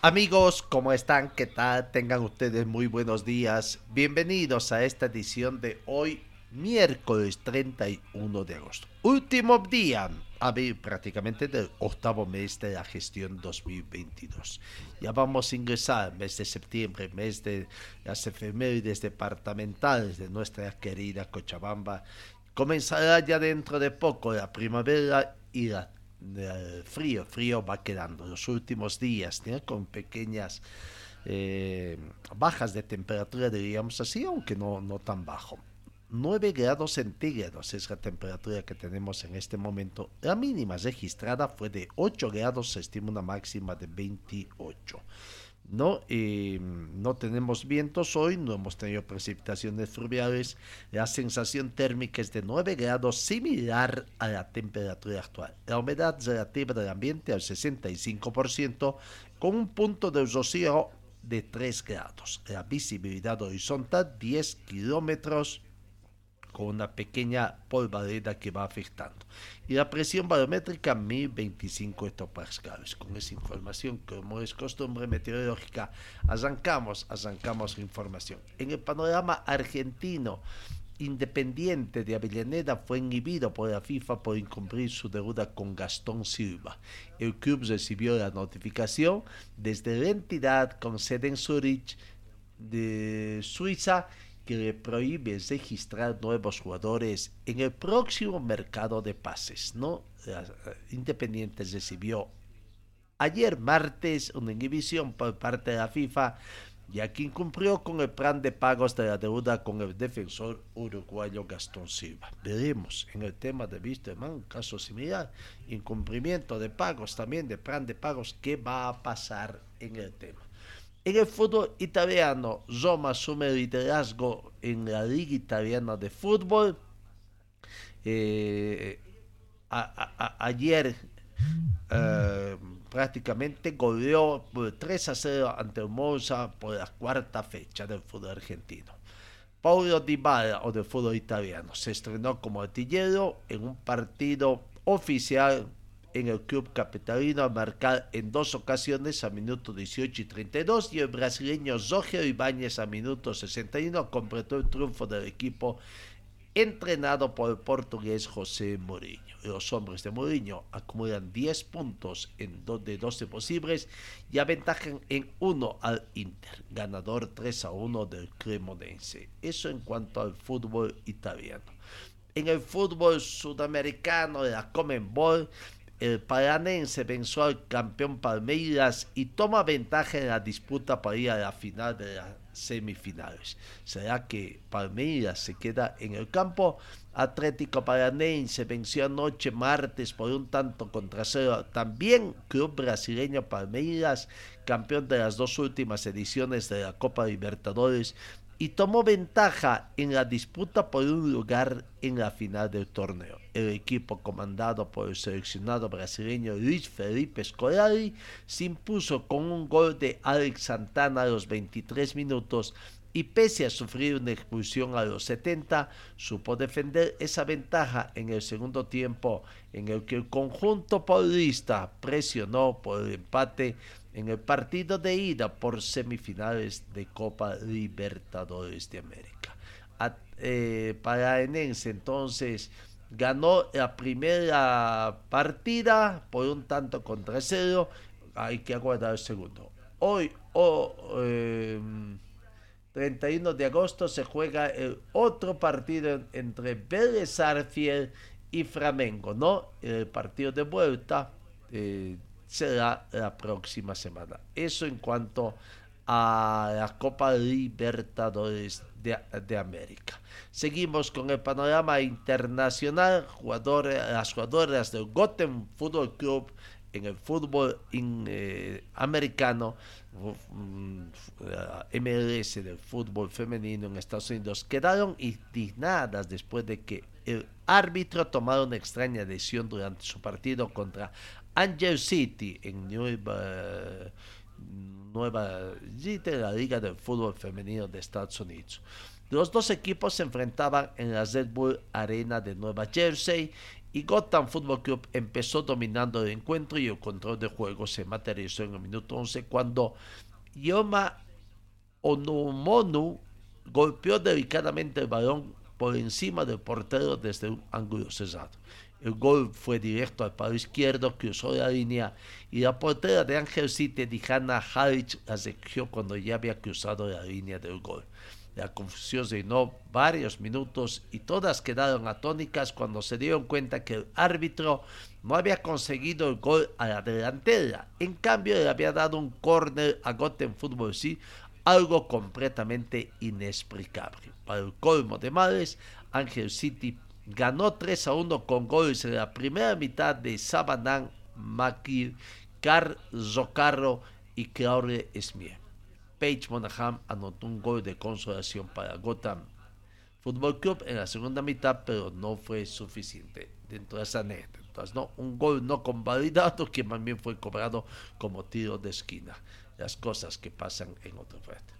Amigos, ¿cómo están? ¿Qué tal? Tengan ustedes muy buenos días. Bienvenidos a esta edición de hoy, miércoles 31 de agosto. Último día, a ver, prácticamente del octavo mes de la gestión 2022. Ya vamos a ingresar mes de septiembre, mes de las efemérides departamentales de nuestra querida Cochabamba. Comenzará ya dentro de poco la primavera y la frío, frío va quedando los últimos días, con pequeñas eh, bajas de temperatura, diríamos así, aunque no, no tan bajo. 9 grados centígrados es la temperatura que tenemos en este momento. La mínima registrada fue de 8 grados, se estima una máxima de 28. No, eh, no tenemos vientos hoy, no hemos tenido precipitaciones fluviales. La sensación térmica es de 9 grados, similar a la temperatura actual. La humedad relativa del ambiente al 65%, con un punto de rocío de 3 grados. La visibilidad horizontal 10 kilómetros con una pequeña polvareda que va afectando. Y la presión barométrica 1025 hectopascales. Con esa información, como es costumbre meteorológica, arrancamos, arrancamos la información. En el panorama argentino, Independiente de Avellaneda fue inhibido por la FIFA por incumplir su deuda con Gastón Silva. El club recibió la notificación desde la entidad con sede en Zurich de Suiza que le prohíbe registrar nuevos jugadores en el próximo mercado de pases. ¿no? Independiente recibió ayer martes una inhibición por parte de la FIFA ya que incumplió con el plan de pagos de la deuda con el defensor uruguayo Gastón Silva. Veremos en el tema de Wisterman un caso similar, incumplimiento de pagos también, de plan de pagos, qué va a pasar en el tema. En el fútbol italiano, Roma asume liderazgo en la Liga Italiana de Fútbol. Eh, ayer eh, prácticamente goleó por 3 a 0 ante Monza por la cuarta fecha del fútbol argentino. Paulo Dybala, o del fútbol italiano, se estrenó como artillero en un partido oficial en el club capitalino a marcar en dos ocasiones a minuto 18 y 32 y el brasileño Roger Ibáñez a minuto 61 completó el triunfo del equipo entrenado por el portugués José Mourinho. Los hombres de Mourinho acumulan 10 puntos en de 12 posibles y aventajan en 1 al Inter, ganador 3 a 1 del Cremonense. Eso en cuanto al fútbol italiano. En el fútbol sudamericano la Comenbol, el paranense venció al campeón Palmeiras y toma ventaja en la disputa para ir a la final de las semifinales. ¿Será que Palmeiras se queda en el campo? Atlético Paranense venció anoche martes por un tanto contra cero. También Club Brasileño Palmeiras, campeón de las dos últimas ediciones de la Copa Libertadores, y tomó ventaja en la disputa por un lugar en la final del torneo. El equipo comandado por el seleccionado brasileño Luis Felipe Scolari se impuso con un gol de Alex Santana a los 23 minutos y pese a sufrir una expulsión a los 70, supo defender esa ventaja en el segundo tiempo en el que el conjunto paulista presionó por el empate en el partido de ida por semifinales de Copa Libertadores de América. Eh, para Enense entonces ganó la primera partida por un tanto contra cero. Hay que aguardar el segundo. Hoy, oh, 31 de agosto se juega el otro partido entre Vélez Arfiel y Flamengo, ¿no? El partido de vuelta eh, será la próxima semana. Eso en cuanto a la Copa Libertadores de, América. Seguimos con el panorama internacional. Jugadores, las jugadoras del Gotham Football Club en el fútbol eh, americano, MLS del fútbol femenino en Estados Unidos, quedaron indignadas después de que el árbitro tomara una extraña decisión durante su partido contra Angel City en Nueva, Nueva la Liga del Fútbol Femenino de Estados Unidos. Los dos equipos se enfrentaban en la Red Bull Arena de Nueva Jersey y Gotham Football Club empezó dominando el encuentro y el control de juego se materializó en el minuto 11 cuando Yoma Onumonu golpeó delicadamente el balón por encima del portero desde un ángulo cerrado. El gol fue directo al palo izquierdo, cruzó la línea y la portera de Angel City, Dijana Harich, la recogió cuando ya había cruzado la línea del gol. La confusión se llenó varios minutos y todas quedaron atónicas cuando se dieron cuenta que el árbitro no había conseguido el gol a la delantera. En cambio, le había dado un córner a Gotham Football sí, algo completamente inexplicable. Para el colmo de males, Angel City ganó 3 a 1 con goles en la primera mitad de Sabanán, Makir, Car Zocarro y Claude Smith. Page Monaghan anotó un gol de consolación para Gotham Football Club en la segunda mitad, pero no fue suficiente dentro de esa anécdota. ¿no? Un gol no convalidado que más bien fue cobrado como tiro de esquina. Las cosas que pasan en otro parte.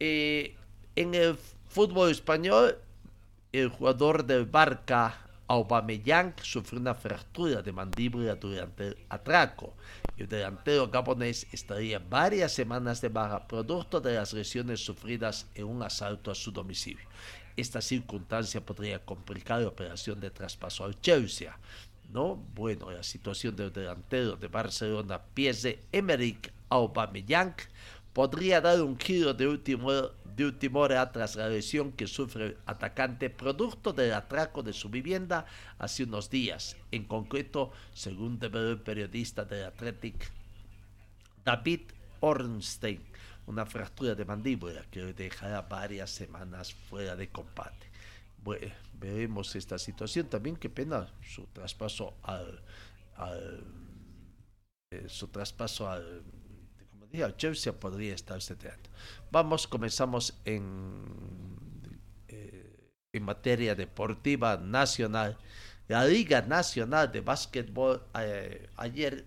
Eh, en el fútbol español, el jugador del Barca Aubameyang sufrió una fractura de mandíbula durante el atraco. El delantero gabonés estaría varias semanas de baja producto de las lesiones sufridas en un asalto a su domicilio. Esta circunstancia podría complicar la operación de traspaso al Chelsea. ¿no? Bueno, la situación del delantero de Barcelona, Pierre Emerick Aubameyang, podría dar un giro de último, de última hora tras la lesión que sufre atacante producto del atraco de su vivienda hace unos días. En concreto, según el periodista del Athletic David Ornstein, una fractura de mandíbula que le dejará varias semanas fuera de combate. Veremos esta situación. También qué pena su traspaso al, eh, su traspaso al día Chelsea podría estar seteando. Vamos, comenzamos en, eh, en materia deportiva nacional. La Liga Nacional de Básquetbol eh, ayer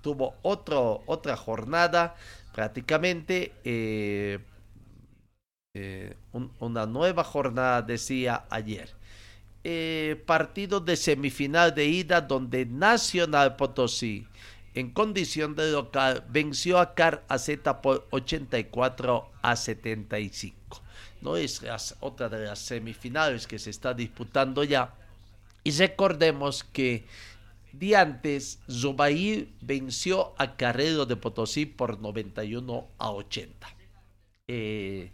tuvo otro, otra jornada, prácticamente eh, una nueva jornada, decía ayer. partido de semifinal de ida donde Nacional Potosí en condición de local venció a Car Z por 84 a 75. No es otra de las semifinales que se está disputando ya. Y recordemos que de antes Zubair venció a Carrero de Potosí por 91 a 80. Eh,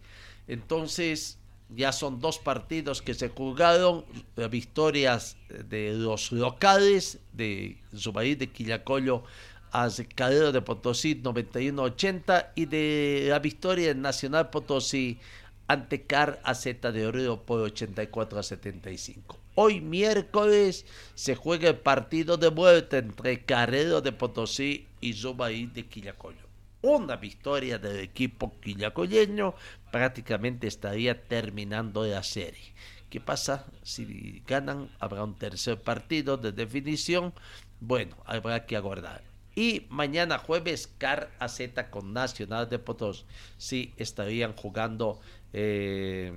entonces ya son dos partidos que se jugaron, victorias de los locales de Zubair de Quillacollo a Cadero de Potosí 91-80 y de la victoria Nacional Potosí ante Car AZ de Oreo por 84 a 75. Hoy miércoles se juega el partido de vuelta entre Carrero de Potosí y Zubaí de Quillacollo. Una victoria del equipo quillacoyeño prácticamente estaría terminando la serie. ¿Qué pasa? Si ganan, habrá un tercer partido de definición. Bueno, habrá que aguardar. Y mañana jueves, Car AZ con Nacional de Potosí sí estarían jugando eh,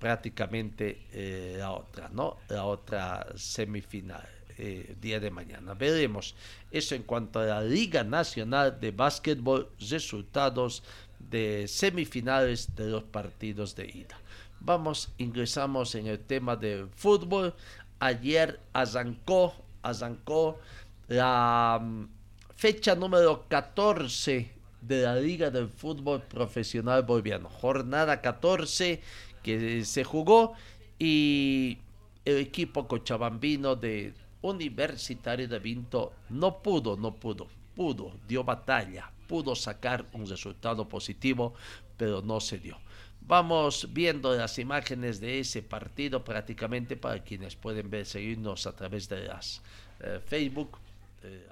prácticamente eh, la otra, ¿no? La otra semifinal. Eh, día de mañana. Veremos eso en cuanto a la Liga Nacional de Básquetbol, resultados de semifinales de los partidos de ida. Vamos, ingresamos en el tema del fútbol. Ayer arrancó, arrancó la fecha número 14 de la Liga del Fútbol Profesional Boliviano. Jornada 14 que se jugó y el equipo cochabambino de Universitario de Vinto no pudo, no pudo, pudo, dio batalla, pudo sacar un resultado positivo, pero no se dio. Vamos viendo las imágenes de ese partido prácticamente para quienes pueden ver, seguirnos a través de las eh, Facebook,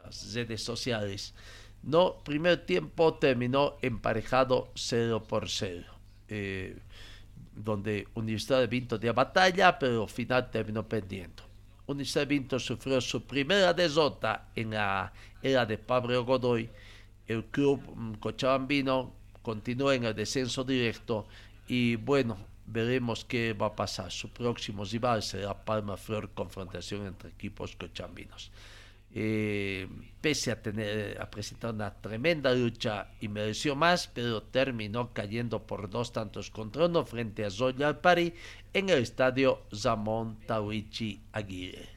las redes sociales. No, primer tiempo terminó emparejado 0 por 0. Eh, donde Universidad de Vinto dio batalla, pero al final terminó perdiendo. De Vinto sufrió su primera derrota en la era de Pablo Godoy. El club mm, cochabambino continúa en el descenso directo y bueno, veremos qué va a pasar. Su próximo rival será Palma Flor, confrontación entre equipos cochabambinos. Eh, pese a tener a presentar una tremenda lucha y mereció más, pero terminó cayendo por dos tantos contra uno frente a Zoya Pari en el estadio Ramón Tawichi Aguirre.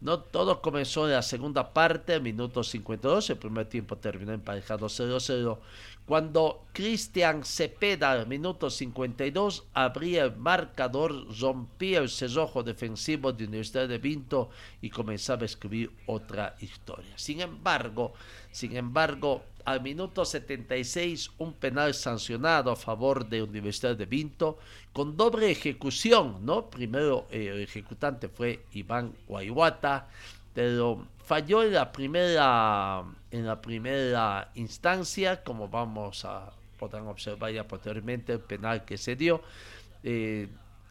No todo comenzó en la segunda parte, minuto 52, el primer tiempo terminó emparejado 0-0 cuando Cristian Cepeda, al minuto 52, abría el marcador, rompía el cerrojo defensivo de Universidad de Vinto y comenzaba a escribir otra historia. Sin embargo, sin embargo, al minuto 76, un penal sancionado a favor de Universidad de Vinto con doble ejecución, ¿no? Primero eh, el ejecutante fue Iván Guayuata, pero falló en la primera en la primera instancia como vamos a podrán observar ya posteriormente el penal que se dio. Eh,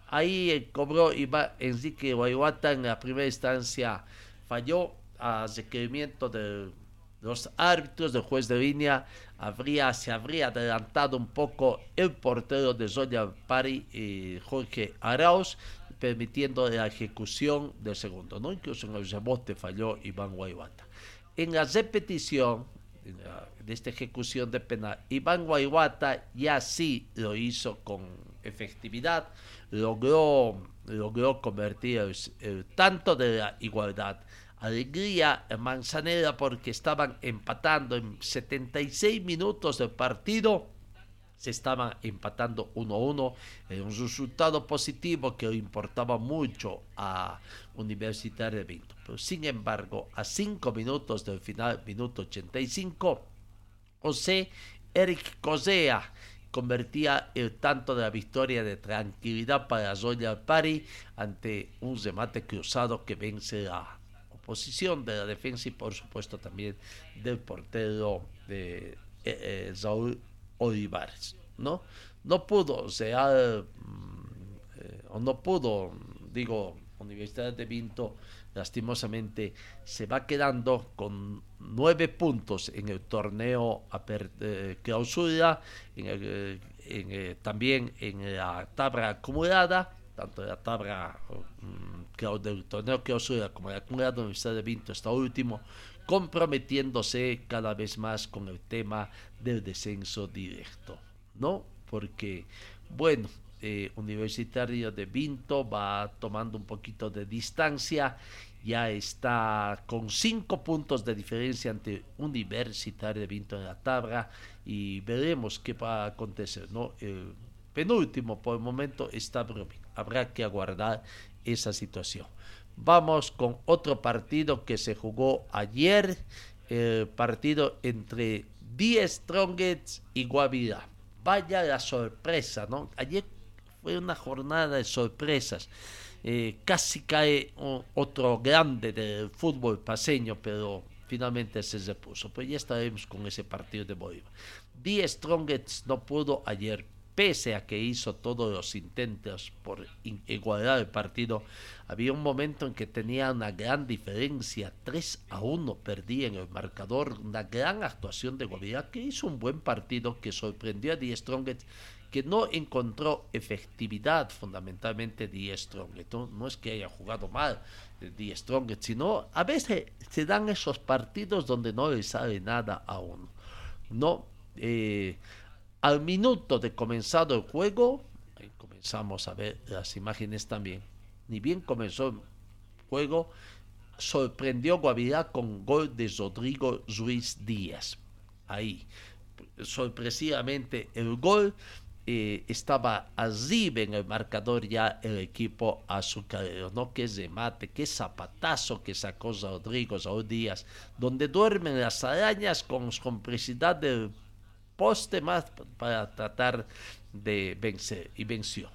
ahí cobró Enrique Guayuata en la primera instancia falló a requerimiento de los árbitros del juez de línea. Habría se habría adelantado un poco el portero de Zoya Pari eh, Jorge Arauz permitiendo la ejecución del segundo, ¿no? Incluso en el rebote falló Iván Guaybata. En la repetición de esta ejecución de penal, Iván Guaybata ya sí lo hizo con efectividad, logró, logró convertir el, tanto de la igualdad. Alegría en Manzanera porque estaban empatando en 76 minutos del partido se estaban empatando 1-1 en un resultado positivo que importaba mucho a Universitario de Vinto. Pero sin embargo, a 5 minutos del final, minuto 85, José Eric Cosea convertía el tanto de la victoria de tranquilidad para Zoya Pari ante un remate cruzado que vence la oposición de la defensa y por supuesto también del portero de eh, eh, Olivares, ¿no? No pudo, sea, mm, eh, o no pudo, digo, Universidad de Vinto lastimosamente se va quedando con nueve puntos en el torneo eh, clausura, en eh, también en la tabla acumulada, tanto la tabla mm, del torneo clausura como la acumulada, Universidad de Vinto está último, comprometiéndose cada vez más con el tema del descenso directo, ¿no? Porque, bueno, eh, Universitario de Vinto va tomando un poquito de distancia, ya está con cinco puntos de diferencia ante Universitario de Vinto en la tabla y veremos qué va a acontecer, ¿no? El penúltimo por el momento está habrá que aguardar esa situación. Vamos con otro partido que se jugó ayer, el partido entre Die Strongets y Guavirá. Vaya la sorpresa, ¿no? Ayer fue una jornada de sorpresas. Eh, casi cae otro grande del fútbol paseño, pero finalmente se repuso. Pues ya estaremos con ese partido de Bolívar. Die Strongets no pudo ayer, pese a que hizo todos los intentos por igualar el partido, había un momento en que tenía una gran diferencia, 3 a 1 perdía en el marcador, una gran actuación de Guavirá que hizo un buen partido que sorprendió a Die Strongest que no encontró efectividad fundamentalmente Die Strongest. No, es que haya jugado mal Die Strongest, sino a veces se dan esos partidos donde no le sale nada a uno. No, eh, al minuto de comenzado el juego, comenzamos a ver las imágenes también, ni bien comenzó el juego, sorprendió Guavirá con gol de Rodrigo Ruiz Díaz. Ahí, sorpresivamente el gol. Eh, estaba arriba en el marcador ya el equipo azucarero, ¿no? Qué remate, qué zapatazo que sacó Rodrigo Saúl Díaz, donde duermen las arañas con complicidad del poste más para tratar de vencer y venció.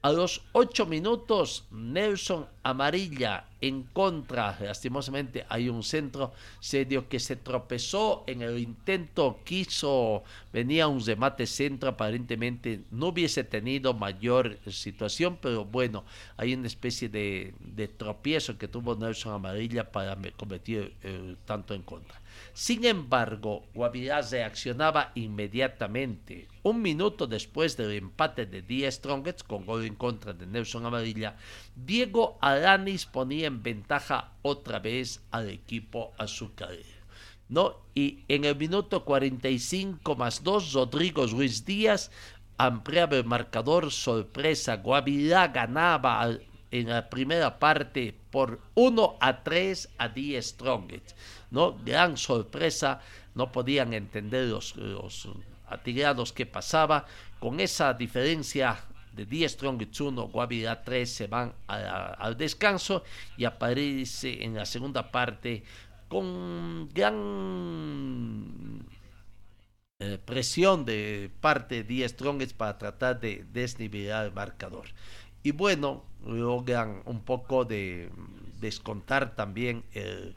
A los ocho minutos, Nelson Amarilla en contra. Lastimosamente hay un centro serio que se tropezó en el intento, quiso, venía un remate centro, aparentemente no hubiese tenido mayor situación, pero bueno, hay una especie de, tropiezo que tuvo Nelson Amarilla para cometer el tanto en contra. Sin embargo, Guavirá reaccionaba inmediatamente. Un minuto después del empate de Díaz Strongets con gol en contra de Nelson Amarilla, Diego Aranis ponía en ventaja otra vez al equipo azucarero. ¿no? Y en el minuto 45 más 2, Rodrigo Ruiz Díaz ampliaba el marcador, sorpresa, Guavirá ganaba en la primera parte por 1 a 3 a 10 Strongets. ¿No? Gran sorpresa, no podían entender los, los que pasaba. Con esa diferencia de 10 Strongets 1, Guavirá 3 se van al descanso y aparece en la segunda parte con gran eh, presión de parte de 10 Strongets para tratar de desnivelar el marcador. Y bueno, logran un poco de descontar también el,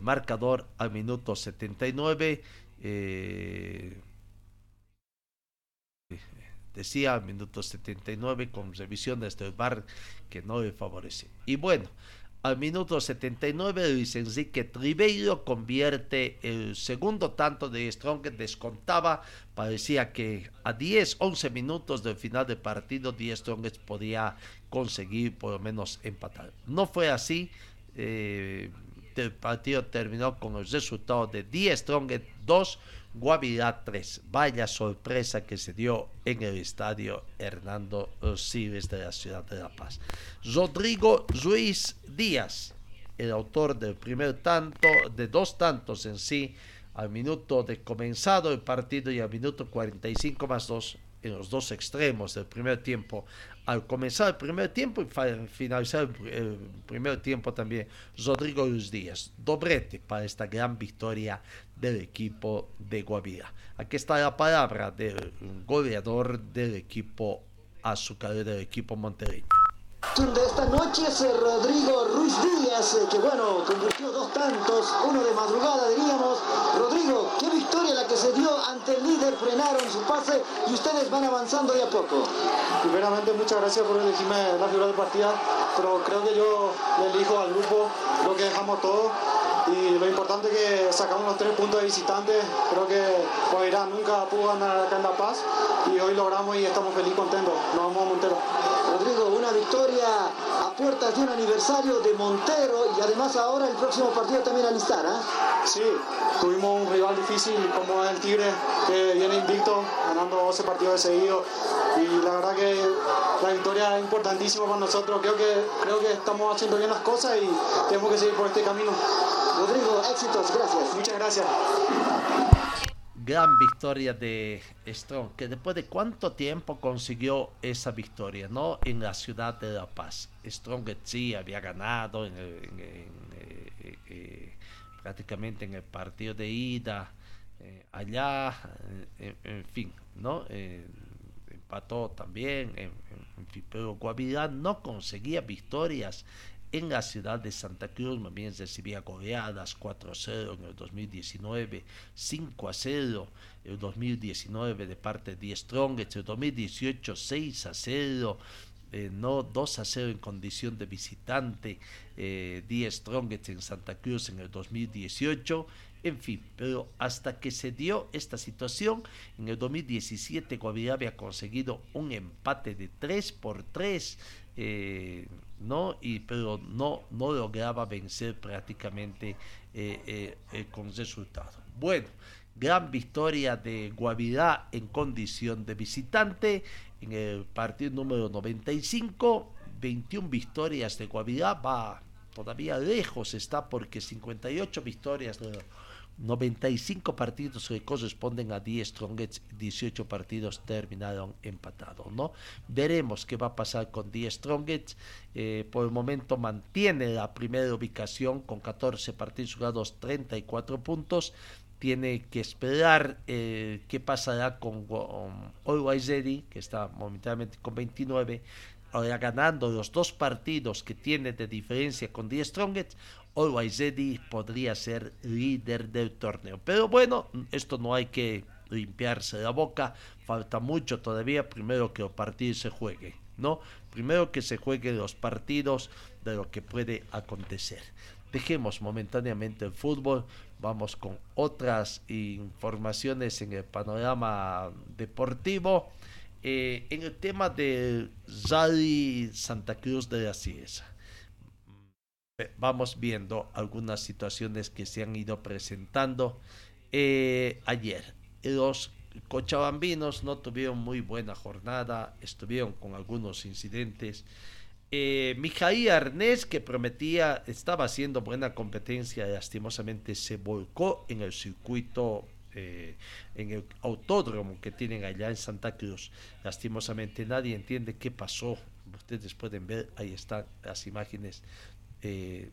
marcador al minuto 79. Eh, decía al minuto 79 con revisión de este bar que no le favorece. Y bueno, al minuto 79 Luis Enrique Tribeiro convierte el segundo tanto de Strong descontaba. Parecía que a 10, 11 minutos del final del partido 10 Strong podía conseguir por lo menos empatar. No fue así. Eh, el partido terminó con el resultado de 10 Strong 2, Guavirá 3. Vaya sorpresa que se dio en el estadio Hernando Siles de la ciudad de La Paz. Rodrigo Ruiz Díaz, el autor del primer tanto, de dos tantos en sí, al minuto de comenzado el partido y al minuto 45 más 2 en los dos extremos del primer tiempo. Al comenzar el primer tiempo y finalizar el primer tiempo también, Rodrigo Luis Díaz, doblete para esta gran victoria del equipo de Guavira. Aquí está la palabra del goleador del equipo azucarero del equipo montereño de esta noche es Rodrigo Ruiz Díaz, eh, que bueno, convirtió dos tantos, uno de madrugada diríamos. Rodrigo, qué victoria la que se dio ante el líder, frenaron su pase y ustedes van avanzando de a poco. Primeramente, muchas gracias por elegirme la figura de partida, pero creo que yo le elijo al grupo lo que dejamos todo y lo importante es que sacamos los tres puntos de visitantes. Creo que Guavirá nunca pudo ganar acá en La Paz y hoy logramos y estamos felices contentos. Nos vamos a Montero. Rodrigo, una victoria puertas de un aniversario de Montero y además ahora el próximo partido también alistar. ¿eh? Sí, tuvimos un rival difícil como es el Tigre que viene invicto, ganando 12 partidos de seguido y la verdad que la victoria es importantísima para nosotros. Creo que, creo que estamos haciendo bien las cosas y tenemos que seguir por este camino. Rodrigo, éxitos, gracias. Muchas gracias. Gran victoria de Strong, que después de cuánto tiempo consiguió esa victoria, ¿no? En la ciudad de La Paz. Strong sí había ganado en, eh, eh, prácticamente en el partido de ida, eh, allá, en, fin, ¿no? empató también, en, pero Guavirá no conseguía victorias en la ciudad de Santa Cruz, bien recibía goleadas 4 a 0 en el 2019, 5 a 0 en el 2019 de parte de Strong, en el 2018 6 a 0, eh, no 2 a 0 en condición de visitante, eh, 10 Strongest en Santa Cruz en el 2018, en fin, pero hasta que se dio esta situación, en el 2017 Guavirá había conseguido un empate de 3 por 3 eh, no y pero no no lograba vencer prácticamente eh, eh, con resultado bueno gran victoria de Guavirá en condición de visitante en el partido número 95 21 victorias de Guavirá va todavía lejos está porque 58 victorias de 95 partidos que corresponden a 10 Strongets, 18 partidos terminaron empatados, ¿no? Veremos qué va a pasar con 10 Strongets. Eh, por el momento mantiene la primera ubicación con 14 partidos jugados, 34 puntos. Tiene que esperar eh, qué pasará con, con Always que está momentáneamente con 29 ahora ganando los dos partidos que tiene de diferencia con 10 Strongets, Always Ready podría ser líder del torneo. Pero bueno, esto no hay que limpiarse la boca, falta mucho todavía, primero que los partidos se jueguen, ¿no? Primero que se jueguen los partidos de lo que puede acontecer. Dejemos momentáneamente el fútbol, vamos con otras informaciones en el panorama deportivo. Eh, en el tema del Rally Santa Cruz de la Cieza vamos viendo algunas situaciones que se han ido presentando eh, ayer. Los cochabambinos no tuvieron muy buena jornada, estuvieron con algunos incidentes. Eh, Mijaí Arnés, que prometía, estaba haciendo buena competencia, lastimosamente se volcó en el circuito, eh, en el autódromo que tienen allá en Santa Cruz. Lastimosamente nadie entiende qué pasó. Ustedes pueden ver, ahí están las imágenes eh,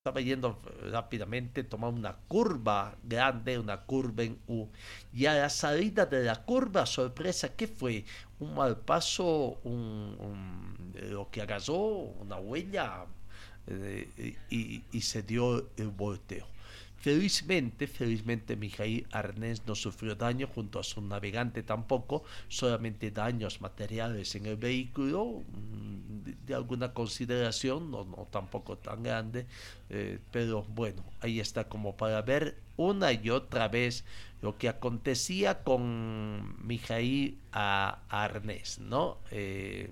estaba yendo rápidamente, tomaba una curva grande, una curva en U, y a la salida de la curva, sorpresa, ¿qué fue? Un mal paso, un, lo que agarró, una huella, eh, y, y se dio el volteo. Felizmente, felizmente Mijail Arnés no sufrió daño junto a su navegante tampoco, solamente daños materiales en el vehículo, mm, de, alguna consideración, no, no tampoco tan grande, eh, pero bueno, ahí está como para ver una y otra vez lo que acontecía con Mijail Arnés, ¿no? Eh,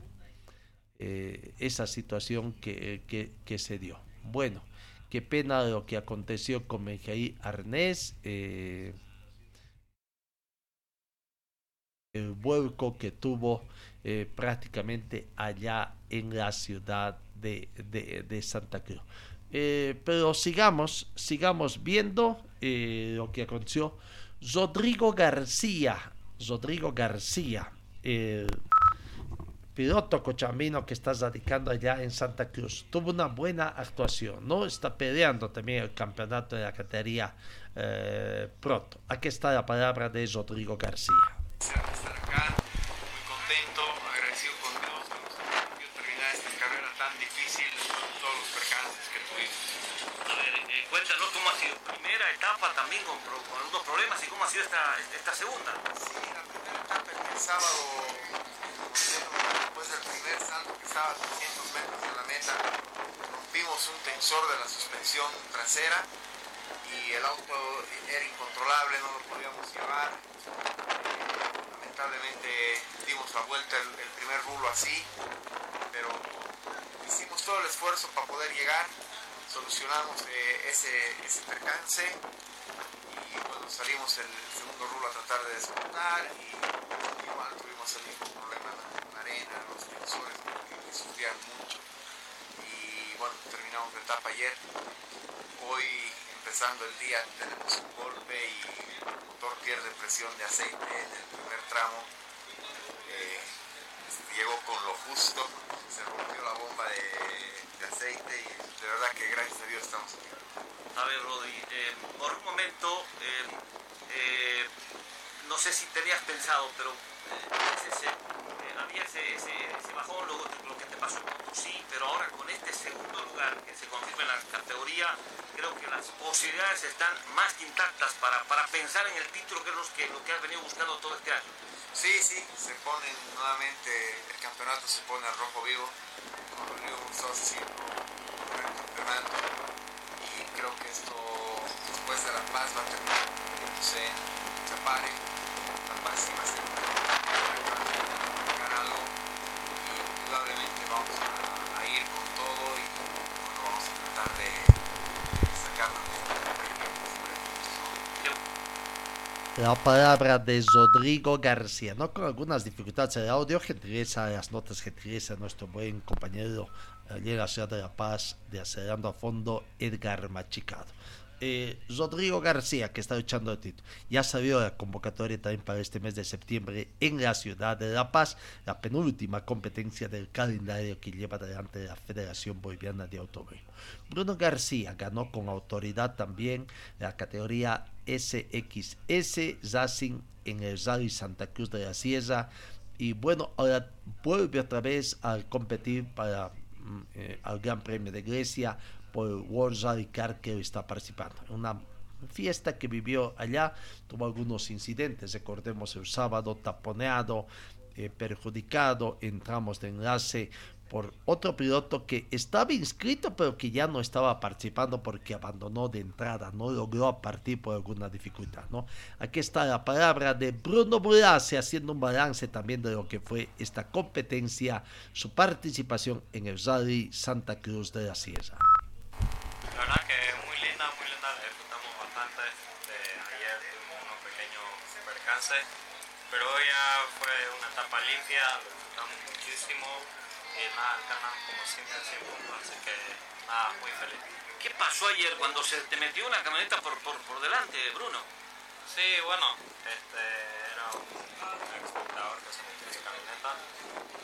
eh, esa situación que, que, que se dio. Bueno. Qué pena lo que aconteció con Mijaí Arnés. Eh, el vuelco que tuvo eh, prácticamente allá en la ciudad de, de, Santa Cruz. Eh, pero sigamos, sigamos viendo lo que aconteció. Rodrigo García, Rodrigo García, piloto cochambino que está radicando allá en Santa Cruz. Tuvo una buena actuación, ¿no? Está peleando también el campeonato de la categoría eh, pronto. Aquí está la palabra de Rodrigo García. Estar acá, muy contento, agradecido con Dios que nos permitió terminar esta carrera tan difícil con todos los percances que tuvimos. A ver, eh, cuéntanos cómo ha sido primera etapa también con, con algunos problemas y cómo ha sido esta, esta segunda. Sí, la primera etapa el sábado después del primer salto que estaba a 300 metros de la meta, rompimos un tensor de la suspensión trasera y el auto era incontrolable, no lo podíamos llevar. lamentablemente dimos la vuelta el, primer rulo así, pero hicimos todo el esfuerzo para poder llegar, solucionamos eh, ese, percance y salimos el segundo rulo a tratar de desmontar y igual tuvimos el mismo problema arena, los tensores que sufrían mucho y bueno, terminamos la etapa ayer. Hoy empezando el día tenemos un golpe y el motor pierde presión de aceite en el primer tramo. Eh, llegó con lo justo, se rompió la bomba de, aceite y de verdad que gracias a Dios estamos aquí. A ver, Rodri, eh, por un momento, eh, eh, no sé si tenías pensado, pero ese, bajón, luego lo que te pasó con sí, pero ahora con este segundo lugar que se confirma en la categoría, creo que las posibilidades están más que intactas para, para pensar en el título, que es lo que, lo que has venido buscando todo este año. Sí, sí, se pone nuevamente, el campeonato se pone al rojo vivo, como lo hemos haciendo el campeonato creo que esto después de La Paz va a terminar convirtiéndose en Chapare. La Paz la palabra de Rodrigo García, ¿no? Con algunas dificultades de audio, gentileza las notas, gentileza nuestro buen compañero allí en la ciudad de La Paz, de Acelerando a Fondo, Edgar Machicado. eh, Rodrigo García, que está luchando de título. Ya salió la convocatoria también para este mes de septiembre en la ciudad de La Paz, la penúltima competencia del calendario que lleva adelante la Federación Boliviana de Automovilismo. Bruno García ganó con autoridad también la categoría SXS Racing en el Rally Santa Cruz de la Sierra. Y bueno, ahora vuelve otra vez a competir para mm, eh, el Gran Premio de Grecia por World Rally Car que está participando. Una fiesta que vivió allá tuvo algunos incidentes, recordemos el sábado taponeado, eh, perjudicado en tramos de enlace por otro piloto que estaba inscrito pero que ya no estaba participando porque abandonó de entrada, no logró partir por alguna dificultad, ¿no? Aquí está la palabra de Bruno Bulase haciendo un balance también de lo que fue esta competencia, su participación en el Rally Santa Cruz de la Sierra. La verdad que muy linda, muy linda, disfrutamos bastante. De ayer tuvimos unos pequeños percances, pero hoy ya fue una etapa limpia, lo disfrutamos muchísimo y nada, ganamos como siempre al 100 puntos, así que nada, muy feliz. ¿Qué pasó ayer cuando se te metió una camioneta por, por, por delante, Bruno? Sí, bueno, este era un espectador que se metió en su camioneta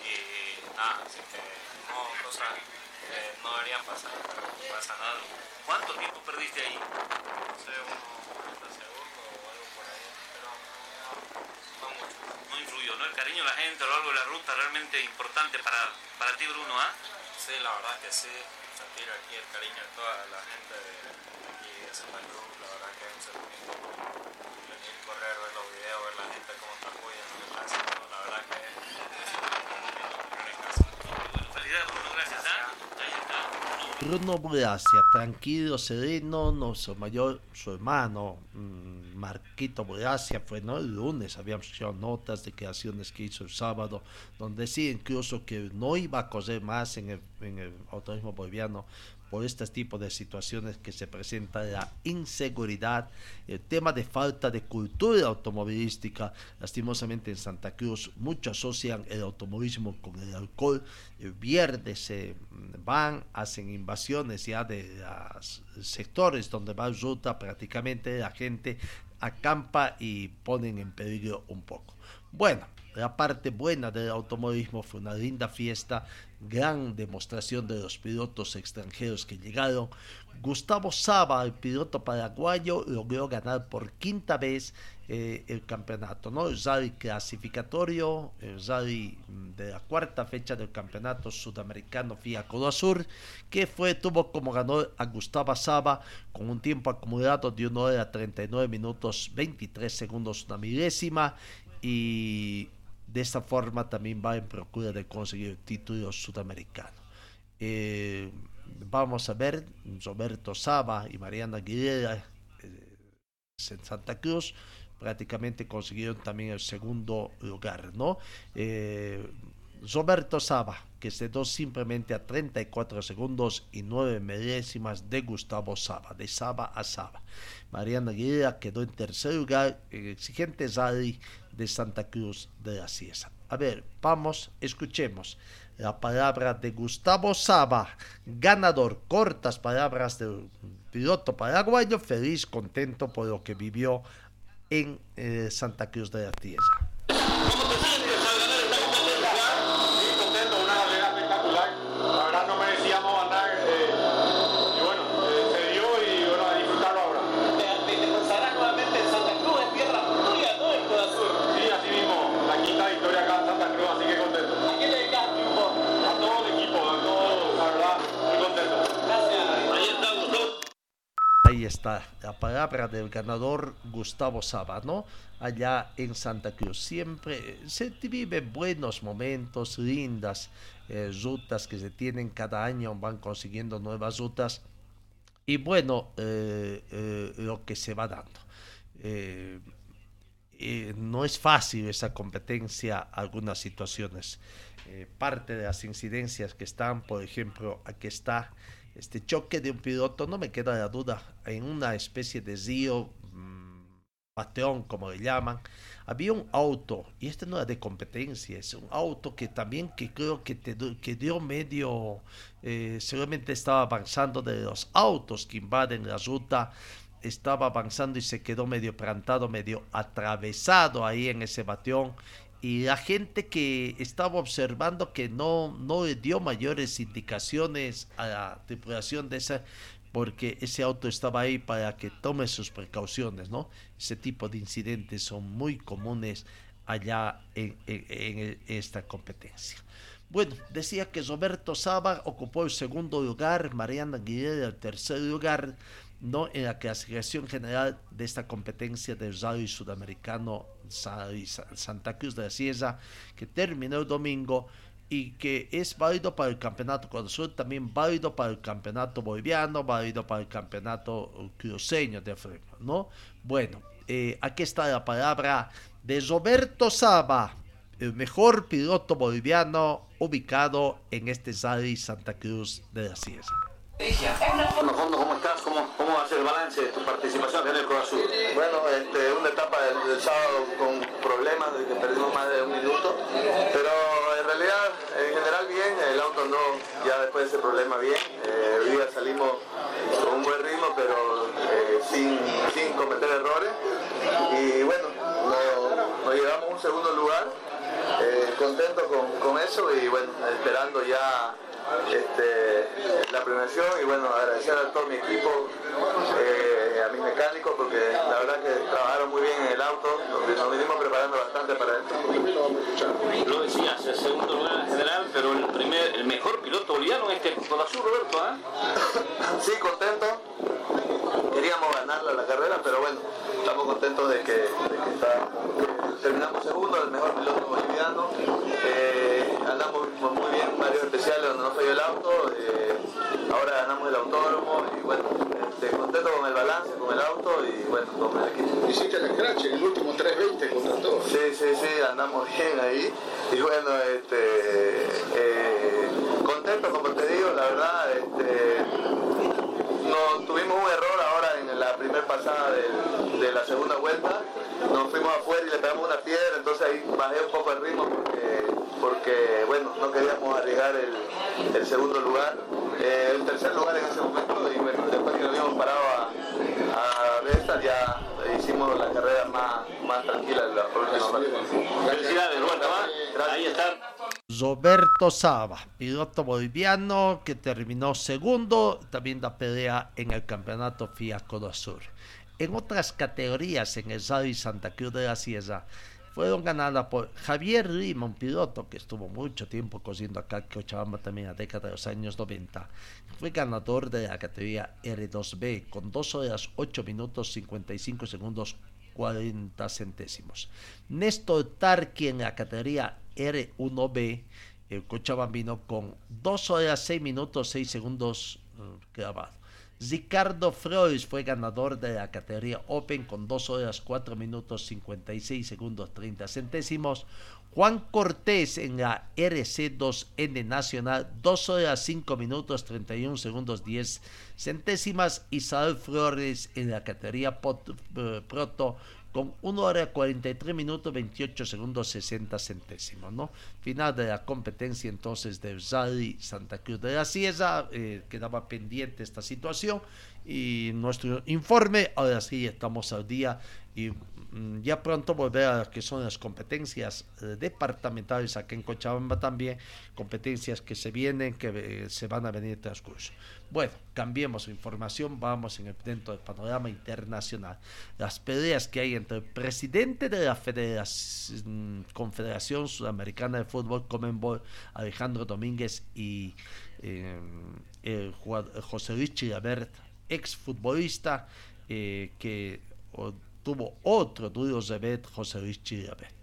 y nada, así que no, cosas que no deberían pasar, pero no pasa nada. ¿Cuánto tiempo perdiste ahí? No sé, unos 40 segundos o algo por ahí, pero no, no influyó, ¿no? El cariño de la gente a lo largo de la ruta realmente importante para, para ti, Bruno, ¿ah? Sí, la verdad que sí, sentir aquí el cariño de toda la gente de aquí de Santa Cruz, la verdad que es un sentimiento venir correr, ver los videos, ver la gente cómo está apoyando, lo que está haciendo, la verdad que es un sentimiento muy Bueno, felicidades, Bruno, gracias, ¿ah? Ahí está. Bruno Bracia, tranquilo, sereno, no, su mayor, su hermano, mm, Marquito Bracia, fue ¿no? el lunes, habíamos hecho notas, declaraciones que hizo el sábado, donde sí, incluso que no iba a correr más en el, en el autorismo boliviano por este tipo de situaciones que se presenta la inseguridad, el tema de falta de cultura automovilística. Lastimosamente en Santa Cruz muchos asocian el automovilismo con el alcohol. El viernes se van, hacen invasiones ya de los sectores donde va ruta, prácticamente la gente acampa y ponen en peligro un poco. Bueno, la parte buena del automovilismo fue una linda fiesta, gran demostración de los pilotos extranjeros que llegaron. Gustavo Saba, el piloto paraguayo, logró ganar por quinta vez eh, el campeonato, ¿no? El rally clasificatorio, el rally de la cuarta fecha del campeonato sudamericano FIA Codo Sur, que fue, tuvo como ganador a Gustavo Saba con un tiempo acumulado de 1 hora 39 minutos 23 segundos, una milésima, y de esta forma también va en procura de conseguir el título sudamericano. Eh, vamos a ver, Roberto Saba y Mariana Aguilera eh, en Santa Cruz prácticamente consiguieron también el segundo lugar, ¿no? Eh, Roberto Saba, que se dio simplemente a 34 segundos y 9 milésimas de Gustavo Saba, de Saba a Saba. Mariana Aguilera quedó en tercer lugar exigente rally de Santa Cruz de la Sierra. A ver, vamos, escuchemos la palabra de Gustavo Saba, ganador, cortas palabras del piloto paraguayo, feliz, contento por lo que vivió en eh, Santa Cruz de la Tierra. La palabra del ganador Gustavo Saba, ¿no? Allá en Santa Cruz. Siempre se vive buenos momentos, lindas eh, rutas que se tienen cada año, van consiguiendo nuevas rutas. Y bueno, eh, eh, lo que se va dando. Eh, no es fácil esa competencia, algunas situaciones. Parte de las incidencias que están, por ejemplo, aquí está este choque de un piloto, no me queda la duda, en una especie de río, mm, pateón, como le llaman, había un auto, y este no era de competencia, es un auto que también que creo que, te, que dio medio, eh, seguramente estaba avanzando de los autos que invaden la ruta, estaba avanzando y se quedó medio plantado, medio atravesado ahí en ese batión. Y la gente que estaba observando que no, no dio mayores indicaciones a la tripulación de esa, porque ese auto estaba ahí para que tome sus precauciones, ¿no? Ese tipo de incidentes son muy comunes allá en, en esta competencia. Bueno, decía que Roberto Saba ocupó el segundo lugar, Mariana Aguilera el tercer lugar, ¿no? en la clasificación general de esta competencia del rally sudamericano Santa Cruz de la Sierra, que terminó el domingo y que es válido para el campeonato Sur, también válido para el campeonato boliviano, válido para el campeonato cruceño de África, ¿no? Bueno, eh, aquí está la palabra de Roberto Saba, el mejor piloto boliviano ubicado en este rally Santa Cruz de la Sierra. Fondo, fondo, ¿cómo estás? ¿Cómo, ¿Cómo va a ser el balance de tu participación en el Cruz? Bueno, este, una etapa del, sábado con problemas de que perdimos más de un minuto, pero en realidad, en general bien, el auto no, ya después de ese problema bien, eh, hoy día salimos con un buen ritmo, pero eh, sin, sin cometer errores, y bueno, nos, llevamos un segundo lugar, eh, contento con, con eso y bueno, esperando ya este, la premiación y bueno, agradecer a todo mi equipo, eh, a mis mecánicos porque la verdad que trabajaron muy bien en el auto, nos vinimos preparando bastante para esto. Lo decías, el segundo lugar en general, pero el primer, el mejor piloto boliviano es este Azul, Roberto, ¿eh? sí, contento. Queríamos ganarla la carrera, pero bueno, estamos contentos de que, de que está, terminamos segundo, el mejor piloto boliviano. Eh, andamos muy bien varios especiales donde no falló el auto. Eh, ahora ganamos el autódromo y bueno, este, contento con el balance, con el auto y bueno, con el equipo. Hiciste el scratch, el último 320 contra. Sí, sí, sí, andamos bien ahí. Y bueno, este, eh, contento como te digo, la verdad, este, no, tuvimos un error ahora en la primera pasada de, la segunda vuelta. Nos fuimos afuera y le pegamos una piedra, entonces ahí bajé un poco el ritmo porque, porque bueno, no queríamos arriesgar el, segundo lugar. Eh, el tercer lugar en ese momento y bueno, después que nos habíamos parado a, a ya hicimos la carrera más, más tranquila la próxima Felicidades, Ahí está. Roberto Saba, piloto boliviano que terminó segundo, también da pelea en el campeonato FIA Codo Sur. En otras categorías en el Rally Santa Cruz de la Sierra fueron ganadas por Javier Lima, un piloto que estuvo mucho tiempo cosiendo acá en Cochabamba también a década de los años 90. Fue ganador de la categoría R2B con 2 horas 8 minutos 55 segundos 40 centésimos. Néstor Tarqui en la categoría R1B, el cochabambino, con 2 horas 6 minutos 6 segundos uh, grabado. Ricardo Freud fue ganador de la categoría Open con 2 horas 4 minutos 56 segundos 30 centésimos. Juan Cortés en la RC2N Nacional, 2 horas 5 minutos 31 segundos 10 centésimas. Isabel Flores en la categoría eh, Proto con 1 hora 43 minutos 28 segundos 60 centésimos, ¿no? Final de la competencia entonces de Rally Santa Cruz de la Sierra, eh, quedaba pendiente esta situación y nuestro informe, ahora sí estamos al día y mm, ya pronto volver a lo que son las competencias eh, departamentales aquí en Cochabamba también, competencias que se vienen, que eh, se van a venir transcurso. Bueno, cambiemos información, vamos en el, dentro del panorama internacional. Las peleas que hay entre el presidente de la Federación, mm, Confederación Sudamericana de Fútbol, Comenbol, Alejandro Domínguez, y eh, jugador, José Luis Chilabert, exfutbolista, eh, que tuvo otro duro revés, José Luis Chilabert.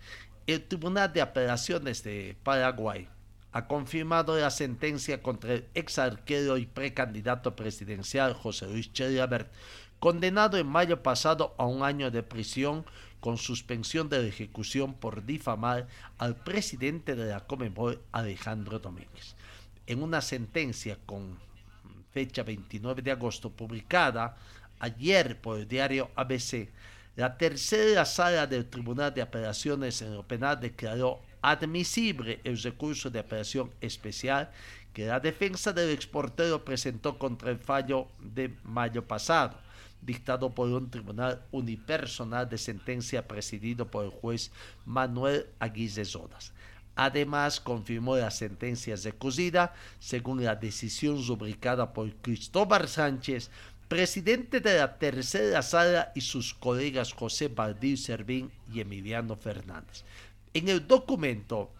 El Tribunal de Apelaciones de Paraguay ha confirmado la sentencia contra el ex arquero y precandidato presidencial José Luis Chilabert, condenado en mayo pasado a un año de prisión con suspensión de ejecución por difamar al presidente de la Comebol, Alejandro Domínguez. En una sentencia con fecha 29 de agosto, publicada ayer por el diario ABC, la tercera sala del Tribunal de Apelaciones en lo Penal declaró admisible el recurso de apelación especial que la defensa del exportero presentó contra el fallo de mayo pasado. dictado por un tribunal unipersonal de sentencia presidido por el juez Manuel Aguirre Zonas. Además, confirmó las sentencias de Cosida según la decisión rubricada por Cristóbal Sánchez, presidente de la tercera sala y sus colegas José Baldío Servín y Emiliano Fernández. En el documento,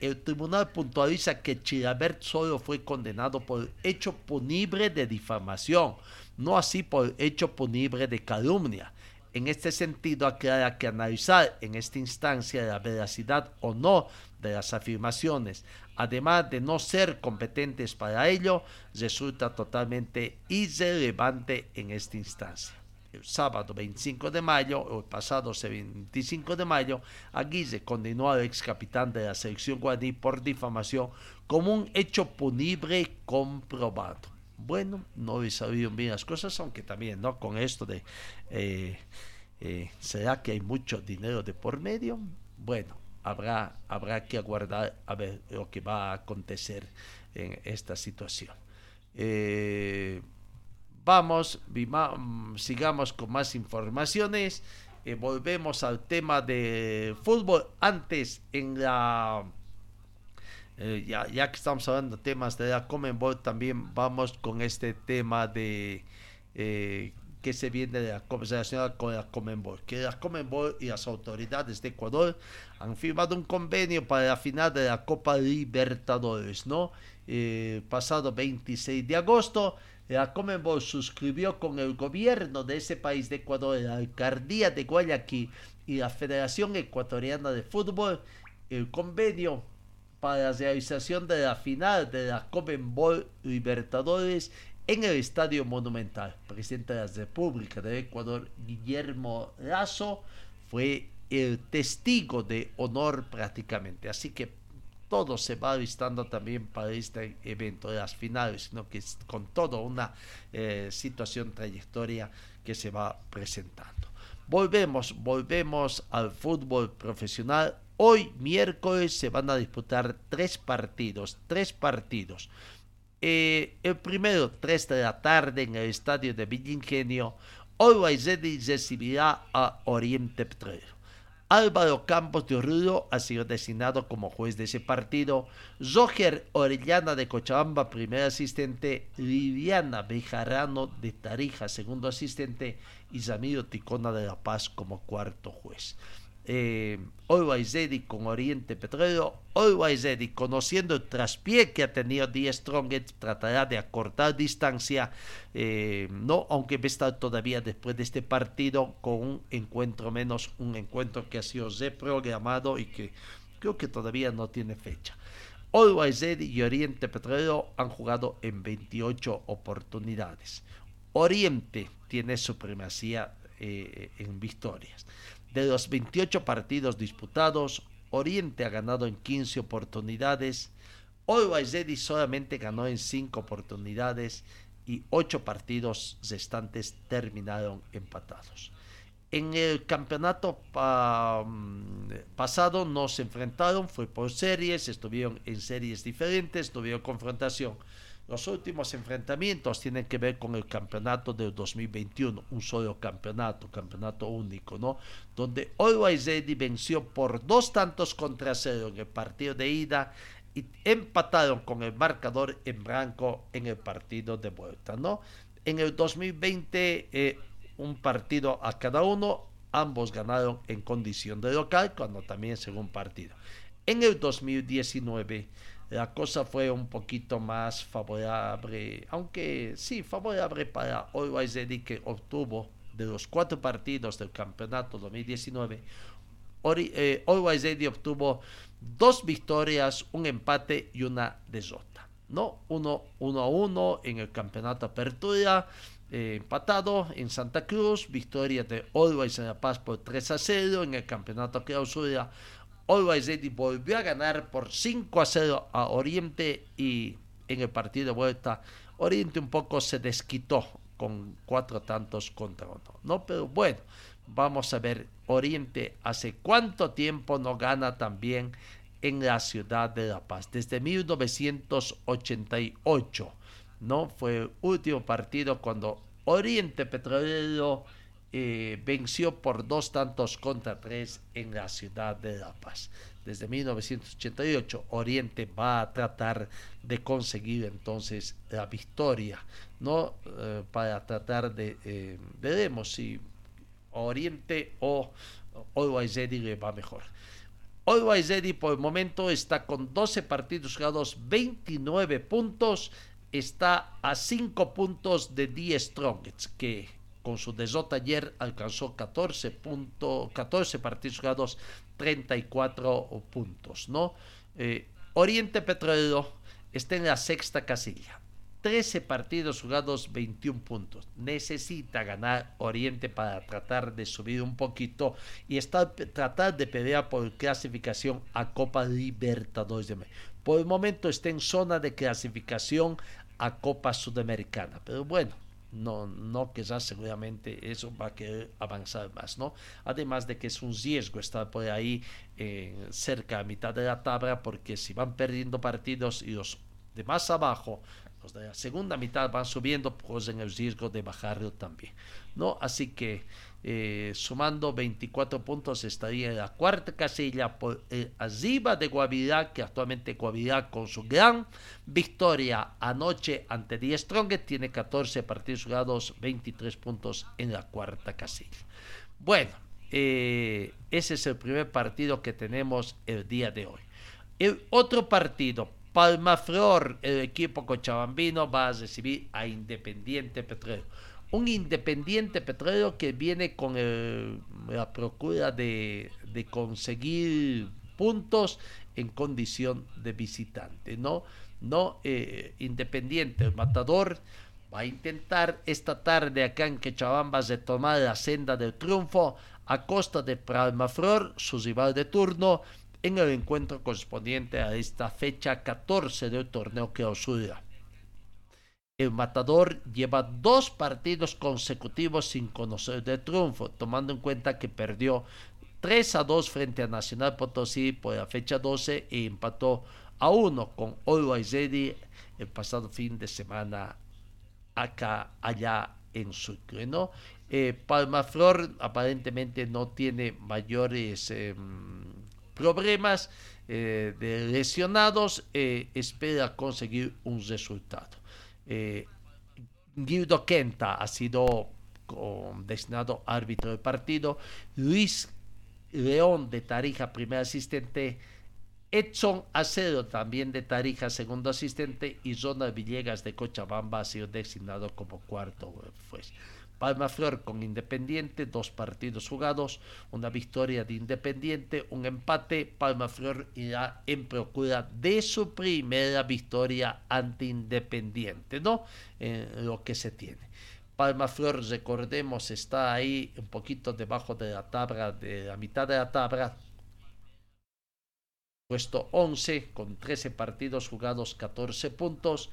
el tribunal puntualiza que Chilabert solo fue condenado por hecho punible de difamación, no así por hecho punible de calumnia. En este sentido, aclara que analizar en esta instancia la veracidad o no de las afirmaciones, además de no ser competentes para ello, resulta totalmente irrelevante en esta instancia. El sábado 25 de mayo, o el pasado 25 de mayo, Aguirre condenó al ex capitán de la selección guaraní por difamación como un hecho punible comprobado. Bueno, no he sabido bien las cosas, aunque también, ¿no? Con esto de, eh, eh, ¿será que hay mucho dinero de por medio? Bueno, habrá, habrá que aguardar a ver lo que va a acontecer en esta situación. Eh, vamos, sigamos con más informaciones. Eh, volvemos al tema de fútbol. Antes, en la. Eh, ya, que estamos hablando de temas de la Comenbol, también vamos con este tema de que se viene de la relacionada con la Comenbol, que la Comenbol y las autoridades de Ecuador han firmado un convenio para la final de la Copa Libertadores, ¿no? Eh, pasado 26 de agosto, la Comenbol suscribió con el gobierno de ese país de Ecuador, la alcaldía de Guayaquil y la Federación Ecuatoriana de Fútbol el convenio para la realización de la final de la Comenbol Libertadores en el Estadio Monumental. presidente de la República de Ecuador, Guillermo Lazo, fue el testigo de honor prácticamente. Así que todo se va avistando también para este evento de las finales, sino que es con toda una eh, situación, trayectoria que se va presentando. Volvemos, volvemos al fútbol profesional. Hoy miércoles se van a disputar tres partidos, tres partidos. Eh, el primero, 3 de la tarde, en el estadio de Villingenio, Always recibirá a Oriente Petrolero. Álvaro Campos de Oruro ha sido designado como juez de ese partido. Roger Orellana de Cochabamba, primer asistente. Viviana Bejarano de Tarija, segundo asistente. Y Zamiro Ticona de La Paz como cuarto juez eh, Always con Oriente Petrolero. Always Ready, conociendo el traspié que ha tenido Die Strongest, tratará de acortar distancia, eh, no, aunque va a estar todavía después de este partido con un encuentro menos, un encuentro que ha sido reprogramado y que creo que todavía no tiene fecha. Always Ready y Oriente Petrolero han jugado en 28 oportunidades. Oriente tiene supremacía eh, en victorias. De los 28 partidos disputados, Oriente ha ganado en 15 oportunidades, Always Ready solamente ganó en 5 oportunidades y 8 partidos restantes terminaron empatados. En el campeonato mm, pasado no se enfrentaron, fue por series, estuvieron en series diferentes, tuvieron confrontación. Los últimos enfrentamientos tienen que ver con el campeonato del 2021, un solo campeonato, campeonato único, ¿no? Donde Always Ready venció por dos tantos contra cero en el partido de ida y empataron con el marcador en blanco en el partido de vuelta, ¿no? En el 2020, eh, un partido a cada uno, ambos ganaron en condición de local, cuando también según partido. En el 2019, la cosa fue un poquito más favorable, aunque sí, favorable para Always Ready que obtuvo de los cuatro partidos del campeonato 2019, eh, Always Ready obtuvo dos victorias, un empate y una derrota. ¿no? Uno, uno a uno en el campeonato Apertura, eh, empatado en Santa Cruz, victoria de Always en La Paz por 3 a 0 en el campeonato Clausura, Always Ready volvió a ganar por 5 a 0 a Oriente y en el partido de vuelta Oriente un poco se desquitó con cuatro tantos contra uno. No, pero bueno, vamos a ver Oriente hace cuánto tiempo no gana también en la ciudad de La Paz. Desde 1988, ¿no? Fue el último partido cuando Oriente Petrolero eh, venció por dos tantos contra tres en la ciudad de La Paz. Desde 1988, Oriente va a tratar de conseguir entonces la victoria, ¿no? Eh, para tratar de, eh, veremos si Oriente o Always le va mejor. Always por el momento está con 12 partidos jugados, 29 puntos, está a 5 puntos de The Strongest, que con su derrota ayer alcanzó 14, 14 partidos jugados, 34 puntos, ¿no? Eh, Oriente Petrolero está en la sexta casilla, 13 partidos jugados, 21 puntos. Necesita ganar Oriente para tratar de subir un poquito y estar, tratar de pelear por clasificación a Copa Libertadores de México. Por el momento está en zona de clasificación a Copa Sudamericana, pero bueno, no, no quizás seguramente eso va a querer avanzar más, ¿no? Además de que es un riesgo estar por ahí eh, cerca a mitad de la tabla, porque si van perdiendo partidos y los de más abajo los de la segunda mitad van subiendo, pues en el riesgo de bajarlo también. ¿no? Así que eh, sumando 24 puntos estaría en la cuarta casilla por eh, arriba de Guavirá, que actualmente Guavirá con su gran victoria anoche ante Die Strongest tiene 14 partidos jugados, 23 puntos en la cuarta casilla. Bueno, eh, ese es el primer partido que tenemos el día de hoy. El otro partido, Palmaflor, el equipo cochabambino, va a recibir a Independiente Petróleo. Un Independiente Petróleo que viene con la procura de, conseguir puntos en condición de visitante, ¿no? No, eh, Independiente, el matador, va a intentar esta tarde acá en Quechabamba retomar la senda del triunfo a costa de Palmaflor, su rival de turno, en el encuentro correspondiente a esta fecha 14 del torneo clausura. El matador lleva dos partidos consecutivos sin conocer de triunfo, tomando en cuenta que perdió 3 a 2 frente a Nacional Potosí por la fecha 12 y empató a 1 con Always Ready el pasado fin de semana acá, allá en Sucre, ¿no? Eh, Palmaflor aparentemente no tiene mayores em, problemas eh, de lesionados, eh, espera conseguir un resultado. Eh, Guido Quenta ha sido destinado árbitro del partido. Luis León de Tarija, primer asistente. Edson Acedo, también de Tarija, segundo asistente. Y Zona Villegas de Cochabamba ha sido designado como cuarto juez. Palma Flor con Independiente, dos partidos jugados, una victoria de Independiente, un empate. Palma Flor irá en procura de su primera victoria ante Independiente, ¿no? Lo que se tiene. Palma Flor, recordemos, está ahí un poquito debajo de la tabla, de la mitad de la tabla, puesto 11 con 13 partidos jugados, 14 puntos.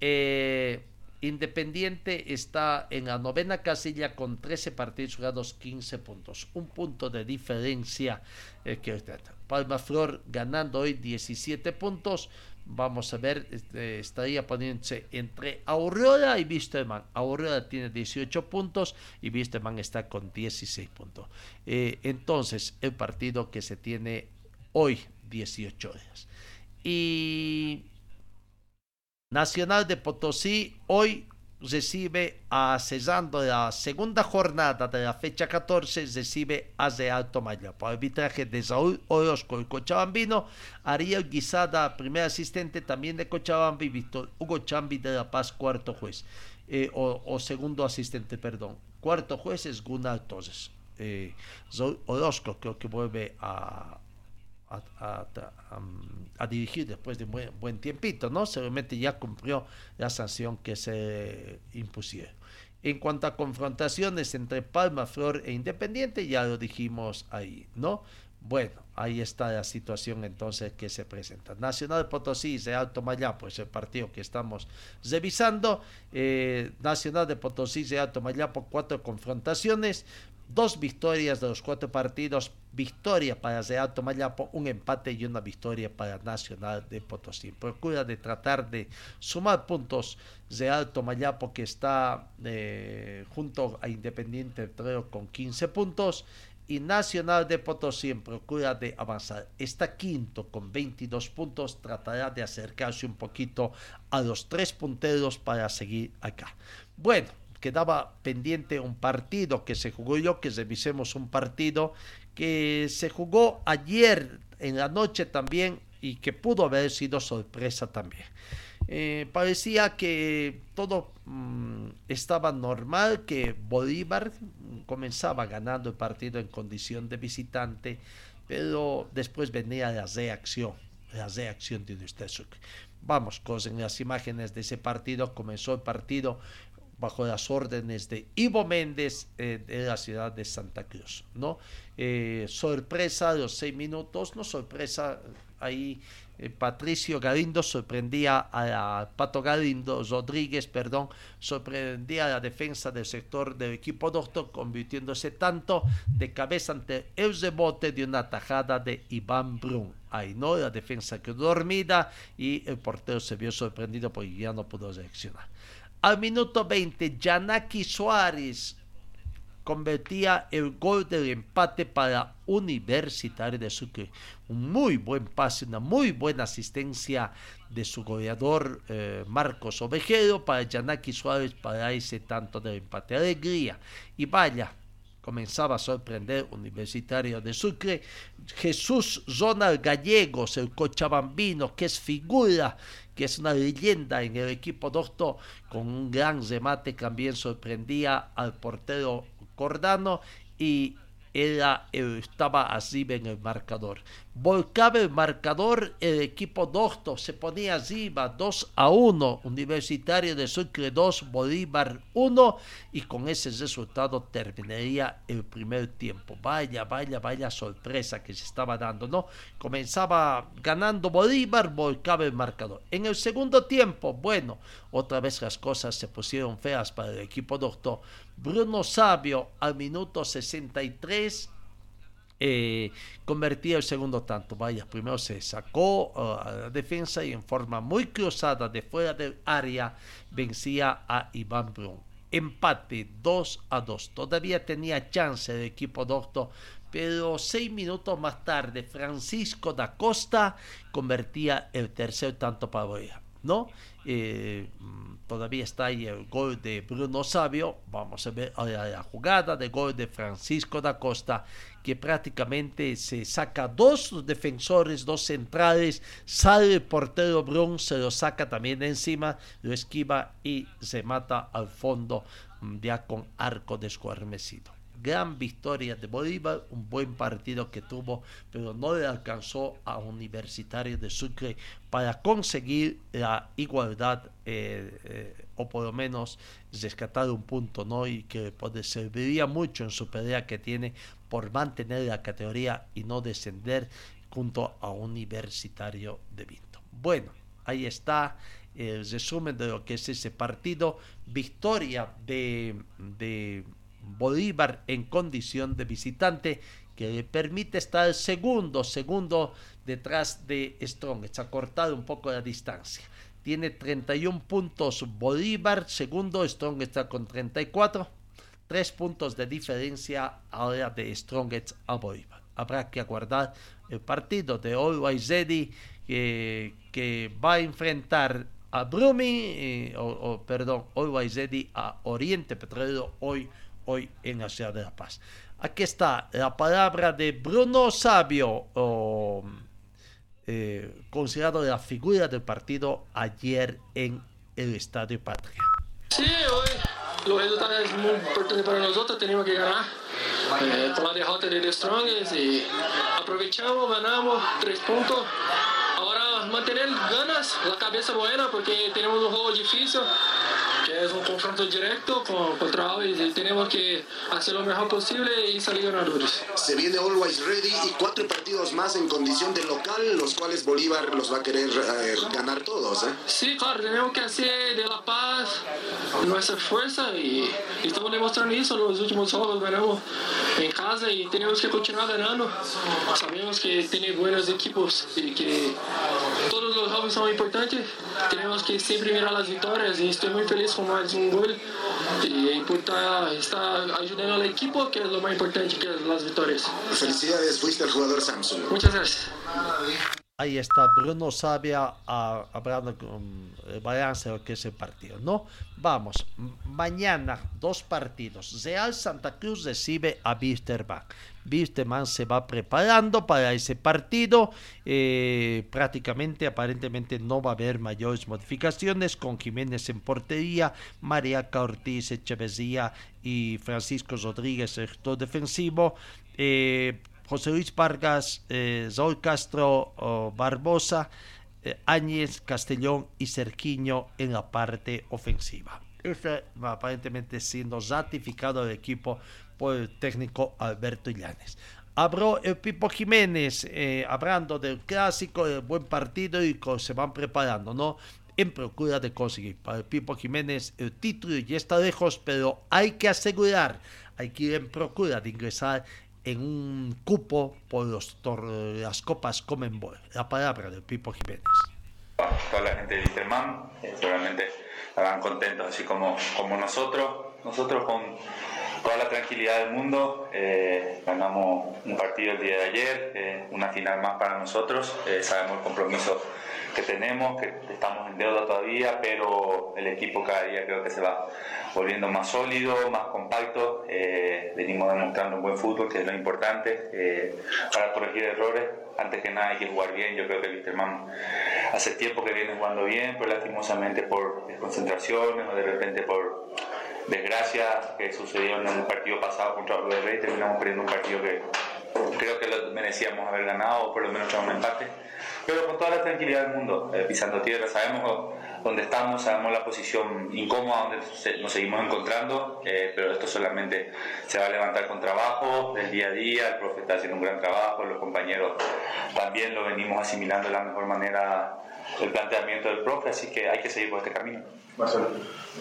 Eh, Independiente está en la novena casilla con 13 partidos jugados, 15 puntos. Un punto de diferencia. Eh, que Palma Flor ganando hoy 17 puntos. Vamos a ver, este, estaría poniéndose entre Aurora y Wisterman. Aurora tiene 18 puntos y Wisterman está con 16 puntos. Eh, entonces, el partido que se tiene hoy, 18 horas. Y Nacional de Potosí hoy recibe a cesando la segunda jornada de la fecha 14 recibe a Real Tomayo por arbitraje de Saúl Orozco el Cochabambino. Ariel Guisada primer asistente también de Cochabamba y Víctor Hugo Chambi de La Paz cuarto juez. Eh, o, segundo asistente perdón. Cuarto juez es Gunnar Torres. Eh, Orozco creo que vuelve a, a, dirigir después de buen, buen, tiempito, ¿no? Seguramente ya cumplió la sanción que se impusieron. En cuanto a confrontaciones entre Palma, Flor e Independiente, ya lo dijimos ahí, ¿no? Bueno, ahí está la situación entonces que se presenta. Nacional de Potosí, de Alto Mayapo, es el partido que estamos revisando. Eh, Nacional de Potosí, de Alto Mayapo, cuatro confrontaciones, dos victorias de los cuatro partidos, victoria para de Alto Mayapo, un empate y una victoria para Nacional de Potosí. Procura de tratar de sumar puntos de Alto Mayapo que está eh, junto a Independiente Treo con 15 puntos y Nacional de Potosí en procura de avanzar. Está quinto con 22 puntos, tratará de acercarse un poquito a los tres punteros para seguir acá. Bueno, quedaba pendiente un partido que se jugó yo, que revisemos un partido que se jugó ayer en la noche también y que pudo haber sido sorpresa también. Eh, parecía que todo mm, estaba normal, que Bolívar comenzaba ganando el partido en condición de visitante, pero después venía la reacción, la reacción de Ustezuk. Vamos con las imágenes de ese partido, comenzó el partido bajo las órdenes de Ivo Méndez eh, de la ciudad de Santa Cruz, ¿no? Eh, sorpresa de los seis minutos, no sorpresa, ahí eh, Patricio Galindo sorprendía a, Pato Galindo Rodríguez, perdón, sorprendía a la defensa del sector del equipo doctor, convirtiéndose tanto de cabeza ante el rebote de una tajada de Iván Brun. Ahí no, la defensa quedó dormida y el portero se vio sorprendido porque ya no pudo reaccionar. Al minuto 20, Yanaki Suárez convertía el gol del empate para Universitario de Sucre. Un muy buen pase, una muy buena asistencia de su goleador eh, Marcos Ovejero para Yanaki Suárez para ese tanto del empate. Alegría. Y vaya, comenzaba a sorprender Universitario de Sucre. Jesús Ronald Gallegos, el cochabambino, que es figura, que es una leyenda en el equipo doctor, con un gran remate también sorprendía al portero Cordano y era, estaba así en el marcador. Volcaba el marcador, el equipo docto se ponía arriba 2 a 1, Universitario de Sucre 2, Bolívar 1 y con ese resultado terminaría el primer tiempo. Vaya, vaya, vaya sorpresa que se estaba dando, ¿no? Comenzaba ganando Bolívar, volcaba el marcador. En el segundo tiempo, bueno, otra vez las cosas se pusieron feas para el equipo doctor. Bruno Sabio al minuto 63 eh, convertía el segundo tanto. Vaya, primero se sacó uh, a la defensa y en forma muy cruzada de fuera del área vencía a Iván Brun. Empate 2 a 2. Todavía tenía chance el equipo doctor, pero seis minutos más tarde Francisco da Costa convertía el tercer tanto para Boya. ¿No? Eh, todavía está ahí el gol de Bruno Sabio. Vamos a ver la jugada de gol de Francisco da Costa, que prácticamente se saca dos defensores, dos centrales, sale el portero Brun, se lo saca también de encima, lo esquiva y se mata al fondo mm, ya con arco desguarnecido gran victoria de Bolívar, un buen partido que tuvo, pero no le alcanzó a Universitario de Sucre para conseguir la igualdad eh, eh, o por lo menos rescatar un punto, ¿no? Y que pues, serviría mucho en su pelea que tiene por mantener la categoría y no descender junto a Universitario de Vinto. Bueno, ahí está el resumen de lo que es ese partido. Victoria de, de Bolívar en condición de visitante que le permite estar segundo, segundo detrás de Strong. ha cortado un poco la distancia. Tiene 31 puntos Bolívar, segundo Strong está con 34. Tres puntos de diferencia ahora de Strongest a Bolívar. Habrá que aguardar el partido de Always Ready que, va a enfrentar a Brumi, eh, o, perdón, Always a Oriente Petrolero hoy hoy en la ciudad de La Paz. Aquí está la palabra de Bruno Sabio, eh, considerado la figura del partido ayer en el Estadio Patria. Sí, hoy los resultados es muy importante para nosotros, tenemos que ganar. Eh, la derrota de The Strongest y aprovechamos, ganamos tres puntos. Ahora mantener ganas, la cabeza buena porque tenemos un juego difícil es un confronto directo con, contra y tenemos que hacer lo mejor posible y salir ganadores. Se viene Always Ready y cuatro partidos más en condición de local, los cuales Bolívar los va a querer eh, ganar todos. ¿eh? Sí, claro, tenemos que hacer de La Paz nuestra fuerza y, y estamos demostrando eso. Los últimos juegos ganamos en casa y tenemos que continuar ganando. Sabemos que tiene buenos equipos y que todos los juegos son importantes. Tenemos que siempre mirar las victorias y estoy muy feliz con más un gol y por estar, estar ayudando al equipo, que es lo más importante que es las victorias. Felicidades, fuiste el jugador Samsung. Muchas gracias. Ahí está Bruno Sabia hablando con el balance de lo que es el partido, ¿no? Vamos, mañana dos partidos. Real Santa Cruz recibe a Wisterman. Wisterman se va preparando para ese partido. eh, prácticamente, aparentemente, no va a haber mayores modificaciones con Jiménez en portería, Mariaca Ortiz, Echeverría y Francisco Rodríguez, sector defensivo. Eh, José Luis Vargas, eh, Castro Barbosa, eh, Áñez, Castellón y Cerquiño en la parte ofensiva. Este aparentemente siendo ratificado el equipo por el técnico Alberto Illanes. Habló el Pipo Jiménez, eh, hablando del clásico, del buen partido y se van preparando, ¿no? En procura de conseguir para el Pipo Jiménez el título ya está lejos, pero hay que asegurar, hay que ir en procura de ingresar en un cupo por los las copas Comenbol. La palabra del Pipo Jiménez. toda la gente de Interman, eh, seguramente estarán contentos, así como, como nosotros. Nosotros con toda la tranquilidad del mundo, eh, ganamos un partido el día de ayer, eh, una final más para nosotros, eh, sabemos el compromiso que tenemos, que estamos en deuda todavía, pero el equipo cada día creo que se va volviendo más sólido, más compacto, eh, venimos demostrando un buen fútbol, que es lo importante, eh, para corregir errores, antes que nada hay que jugar bien, yo creo que Wisterman hace tiempo que viene jugando bien, pero lastimosamente por desconcentraciones o de repente por desgracias que sucedieron en el partido pasado contra el Rey, terminamos perdiendo un partido que creo que lo merecíamos haber ganado o por lo menos un empate. Pero con toda la tranquilidad del mundo, eh, pisando tierra, sabemos dónde estamos, sabemos la posición incómoda donde nos seguimos encontrando, eh, pero esto solamente se va a levantar con trabajo del día a día, el profe está haciendo un gran trabajo, los compañeros también lo venimos asimilando de la mejor manera el planteamiento del profe, así que hay que seguir por este camino. Marcelo,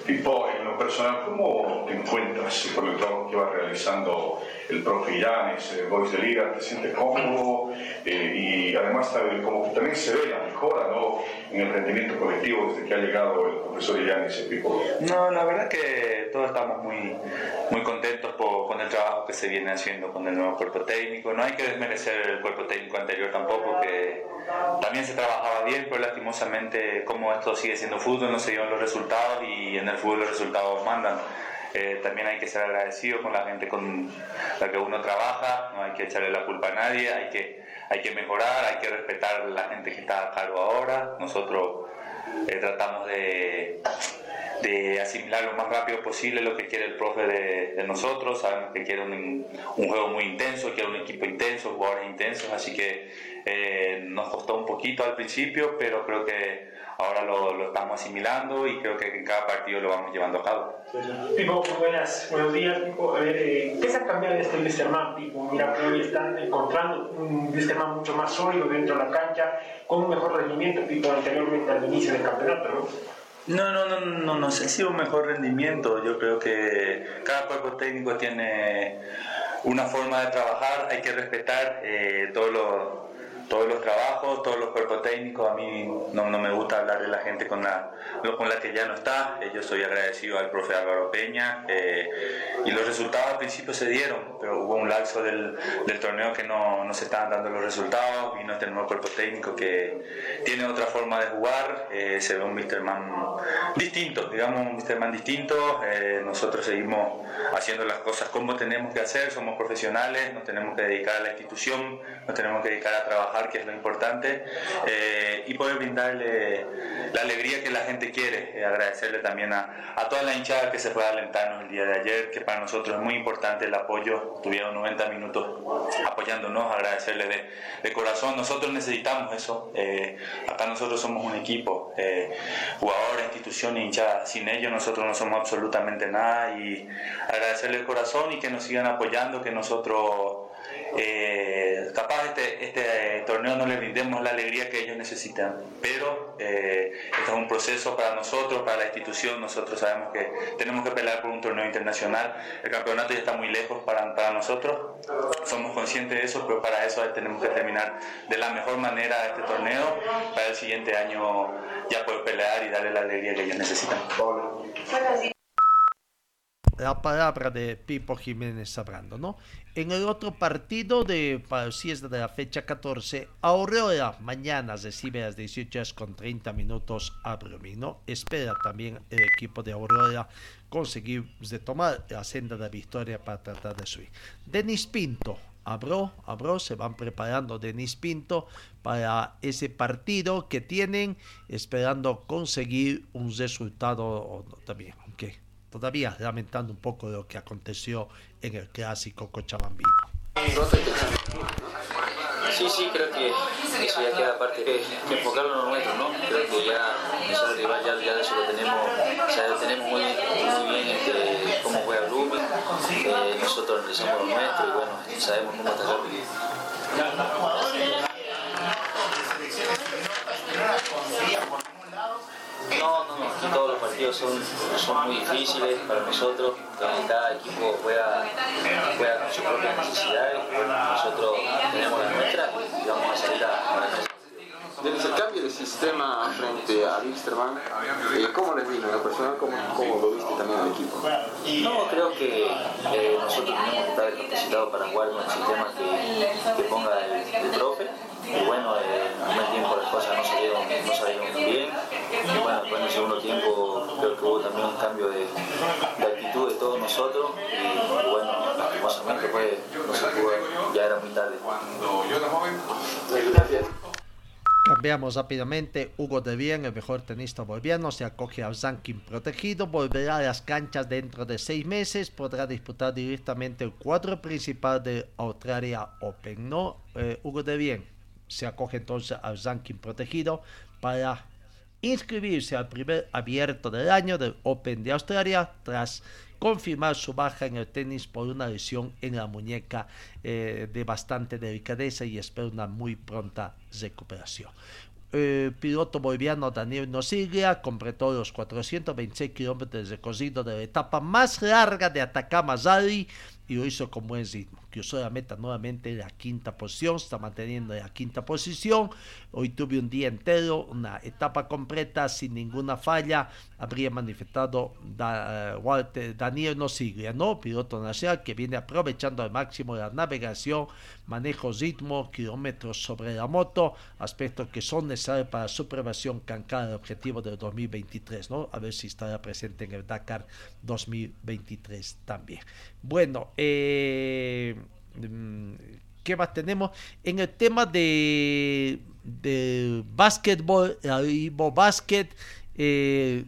Pipo, en lo personal, ¿cómo te encuentras con el trabajo que va realizando el profe Llanes, eh, Boys de Liga? ¿Te sientes cómodo? Eh, y además como que también se ve la mejora ¿no? en el rendimiento colectivo desde que ha llegado el profesor Llanes, eh, Pipo. No, la verdad que todos estamos muy, muy contentos por- con el trabajo que se viene haciendo con el nuevo cuerpo técnico. No hay que desmerecer el cuerpo técnico anterior tampoco, que también se trabajaba bien, pero lastimosamente como esto sigue siendo fútbol, no se dieron los resultados y en el fútbol los resultados mandan. Eh, también hay que ser agradecido con la gente con la que uno trabaja, no hay que echarle la culpa a nadie, hay que, hay que mejorar, hay que respetar a la gente que está a cargo ahora. Nosotros eh, tratamos de, de asimilar lo más rápido posible lo que quiere el profe de, de nosotros. Sabemos que quiere un, un juego muy intenso, quiere un equipo intenso, jugadores intensos, así que eh, nos costó un poquito al principio, pero creo que ahora lo, lo estamos asimilando y creo que en cada partido lo vamos llevando a cabo. Pipo, muy buenas, buenos días, Pipo. A ver, eh, ¿qué se ha cambiado de este Wisterman, Pipo? Mira, que hoy están encontrando un Wisterman mucho más sólido dentro de la cancha, con un mejor rendimiento, Pipo, anteriormente al inicio del campeonato, ¿no? No, no, no, no, no sé si un mejor rendimiento. Yo creo que cada cuerpo técnico tiene una forma de trabajar, hay que respetar eh, todos los todos los trabajos, todos los cuerpos técnicos. A mí no, no me gusta hablar de la gente con la, con la que ya no está. Eh, yo soy agradecido al profe Álvaro Peña eh, y los resultados al principio se dieron, pero hubo un lapso del, torneo que no, se estaban dando los resultados. Vino este nuevo cuerpo técnico que tiene otra forma de jugar. eh, se ve un Misterman distinto, digamos un Misterman distinto. Eh, nosotros seguimos haciendo las cosas como tenemos que hacer, somos profesionales, nos tenemos que dedicar a la institución, nos tenemos que dedicar a trabajar que es lo importante, eh, y poder brindarle la alegría que la gente quiere. Agradecerle también a, a, toda la hinchada que se fue a alentarnos el día de ayer, que para nosotros es muy importante el apoyo. Tuvieron 90 minutos apoyándonos, agradecerle de, de corazón. Nosotros necesitamos eso. Eh, acá nosotros somos un equipo, eh, jugadores, institución, hinchada. Sin ellos nosotros no somos absolutamente nada y agradecerle el corazón y que nos sigan apoyando, que nosotros eh, capaz este, este torneo no le brindemos la alegría que ellos necesitan, pero eh, este es un proceso para nosotros, para la institución, nosotros sabemos que tenemos que pelear por un torneo internacional, el campeonato ya está muy lejos para, para nosotros, somos conscientes de eso, pero para eso tenemos que terminar de la mejor manera este torneo, para el siguiente año ya poder pelear y darle la alegría que ellos necesitan la palabra de Pipo Jiménez hablando, ¿no? En el otro partido de para de la fecha 14, Aurora mañana recibe a las 18 horas con 30 minutos a. Espera también el equipo de Aurora conseguir retomar la senda de victoria para tratar de subir. Denis Pinto, Abro, Abro, se van preparando Denis Pinto para ese partido que tienen, esperando conseguir un resultado también, todavía lamentando un poco lo que aconteció en el clásico cochabambino. Sí, sí, creo que eso ya queda aparte que, que enfocarlo en lo nuestro, ¿no? Creo que ya ese rival ya, ya eso lo tenemos, o sea, lo tenemos muy, muy bien este, cómo juega Blooming, eh, nosotros analizamos lo nuestro y bueno, sabemos cómo atacar. No, no, no, aquí todos los partidos son, son muy difíciles para nosotros, cada equipo juega, juega con sus propias necesidades, nosotros tenemos la nuestra y vamos a salir a, a Desde el cambio de sistema frente a Wilstermann, eh, ¿cómo les vino? ¿La persona cómo, cómo lo viste también al equipo? No, creo que eh, nosotros tenemos que estar capacitados para jugar con el sistema que, que ponga el, el profe y bueno, eh, en el primer tiempo las cosas no salieron, no salieron bien. Y bueno, después en el segundo tiempo creo que hubo también un cambio de, actitud de todos nosotros. Y, bueno, lastimosamente fue, no se pudo, ya era muy tarde. Cambiamos rápidamente. Hugo De Bien, el mejor tenista boliviano, se acoge al ranking protegido. Volverá a las canchas dentro de seis meses. Podrá disputar directamente el cuadro principal de Australia Open. ¿No? Eh, Hugo De Bien se acoge entonces al ranking protegido para inscribirse al primer abierto del año del Open de Australia tras confirmar su baja en el tenis por una lesión en la muñeca eh, de bastante delicadeza y espera una muy pronta recuperación. El piloto boliviano Daniel Nosiglia completó los 426 kilómetros de recorrido de la etapa más larga de Atacama Rally y lo hizo con buen ritmo. La meta nuevamente en la quinta posición, está manteniendo la quinta posición. Hoy tuve un día entero, una etapa completa sin ninguna falla. Habría manifestado da, Walter, Daniel ¿no? piloto nacional que viene aprovechando al máximo la navegación, manejo ritmo, kilómetros sobre la moto, aspectos que son necesarios para su aprobación cancar el objetivo del 2023, ¿no? A ver si estará presente en el Dakar 2023 también. Bueno, eh, ¿qué más tenemos? En el tema de, de básquetbol, Ivo Basket, eh,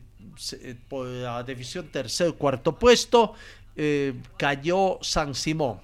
por la división tercer cuarto puesto, eh, cayó San Simón.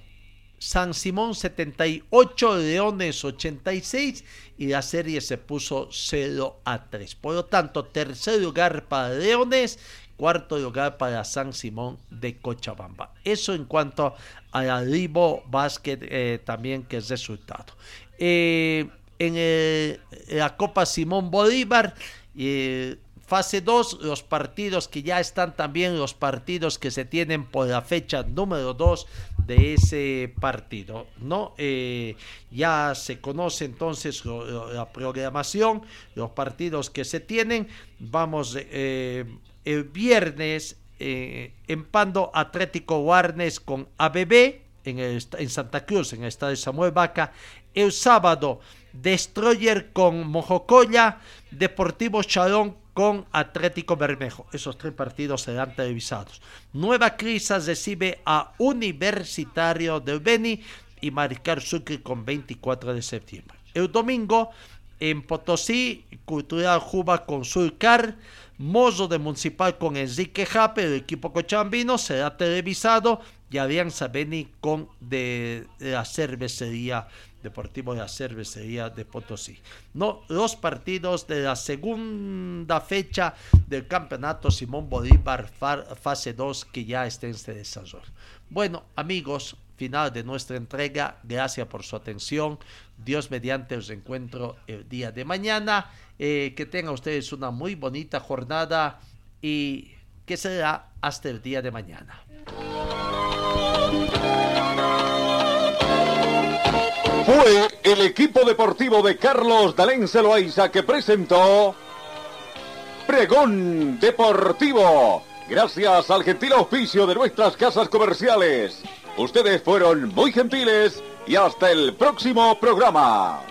San Simón 78, Leones 86 y la serie se puso 0 a 3. Por lo tanto, tercer lugar para Leones, cuarto lugar para San Simón de Cochabamba. Eso en cuanto a la Libo Basket eh, también que es resultado. Eh, en el, la Copa Simón Bolívar, eh, fase 2, los partidos que ya están también, los partidos que se tienen por la fecha número 2 de ese partido, ¿no? Eh, ya se conoce entonces la programación, los partidos que se tienen. Vamos, eh, el viernes eh, empando Atlético Warnes con ABB en, el, en Santa Cruz, en el estadio Samuel Vaca. El sábado, Destroyer con Mojocoya, Deportivo Chalón con Atlético Bermejo. Esos tres partidos serán televisados. Nueva Crisis recibe a Universitario del Beni y Maricar Sucre con 24 de septiembre. El domingo en Potosí, Cultural Juba con Surcar, Mozo de Municipal con Enrique Jape, el equipo cochambino será televisado y Alianza Beni con de la cervecería Deportivo de la Cervecería de Potosí. No, los partidos de la segunda fecha del campeonato Simón Bolívar fase 2 que ya está en este desarrollo. Bueno, amigos, final de nuestra entrega. Gracias por su atención. Dios mediante os encuentro el día de mañana. Eh, que tengan ustedes una muy bonita jornada y que será hasta el día de mañana. Fue el equipo deportivo de Carlos Dalén Celoaiza que presentó Pregón Deportivo. Gracias al gentil auspicio de nuestras casas comerciales. Ustedes fueron muy gentiles y hasta el próximo programa.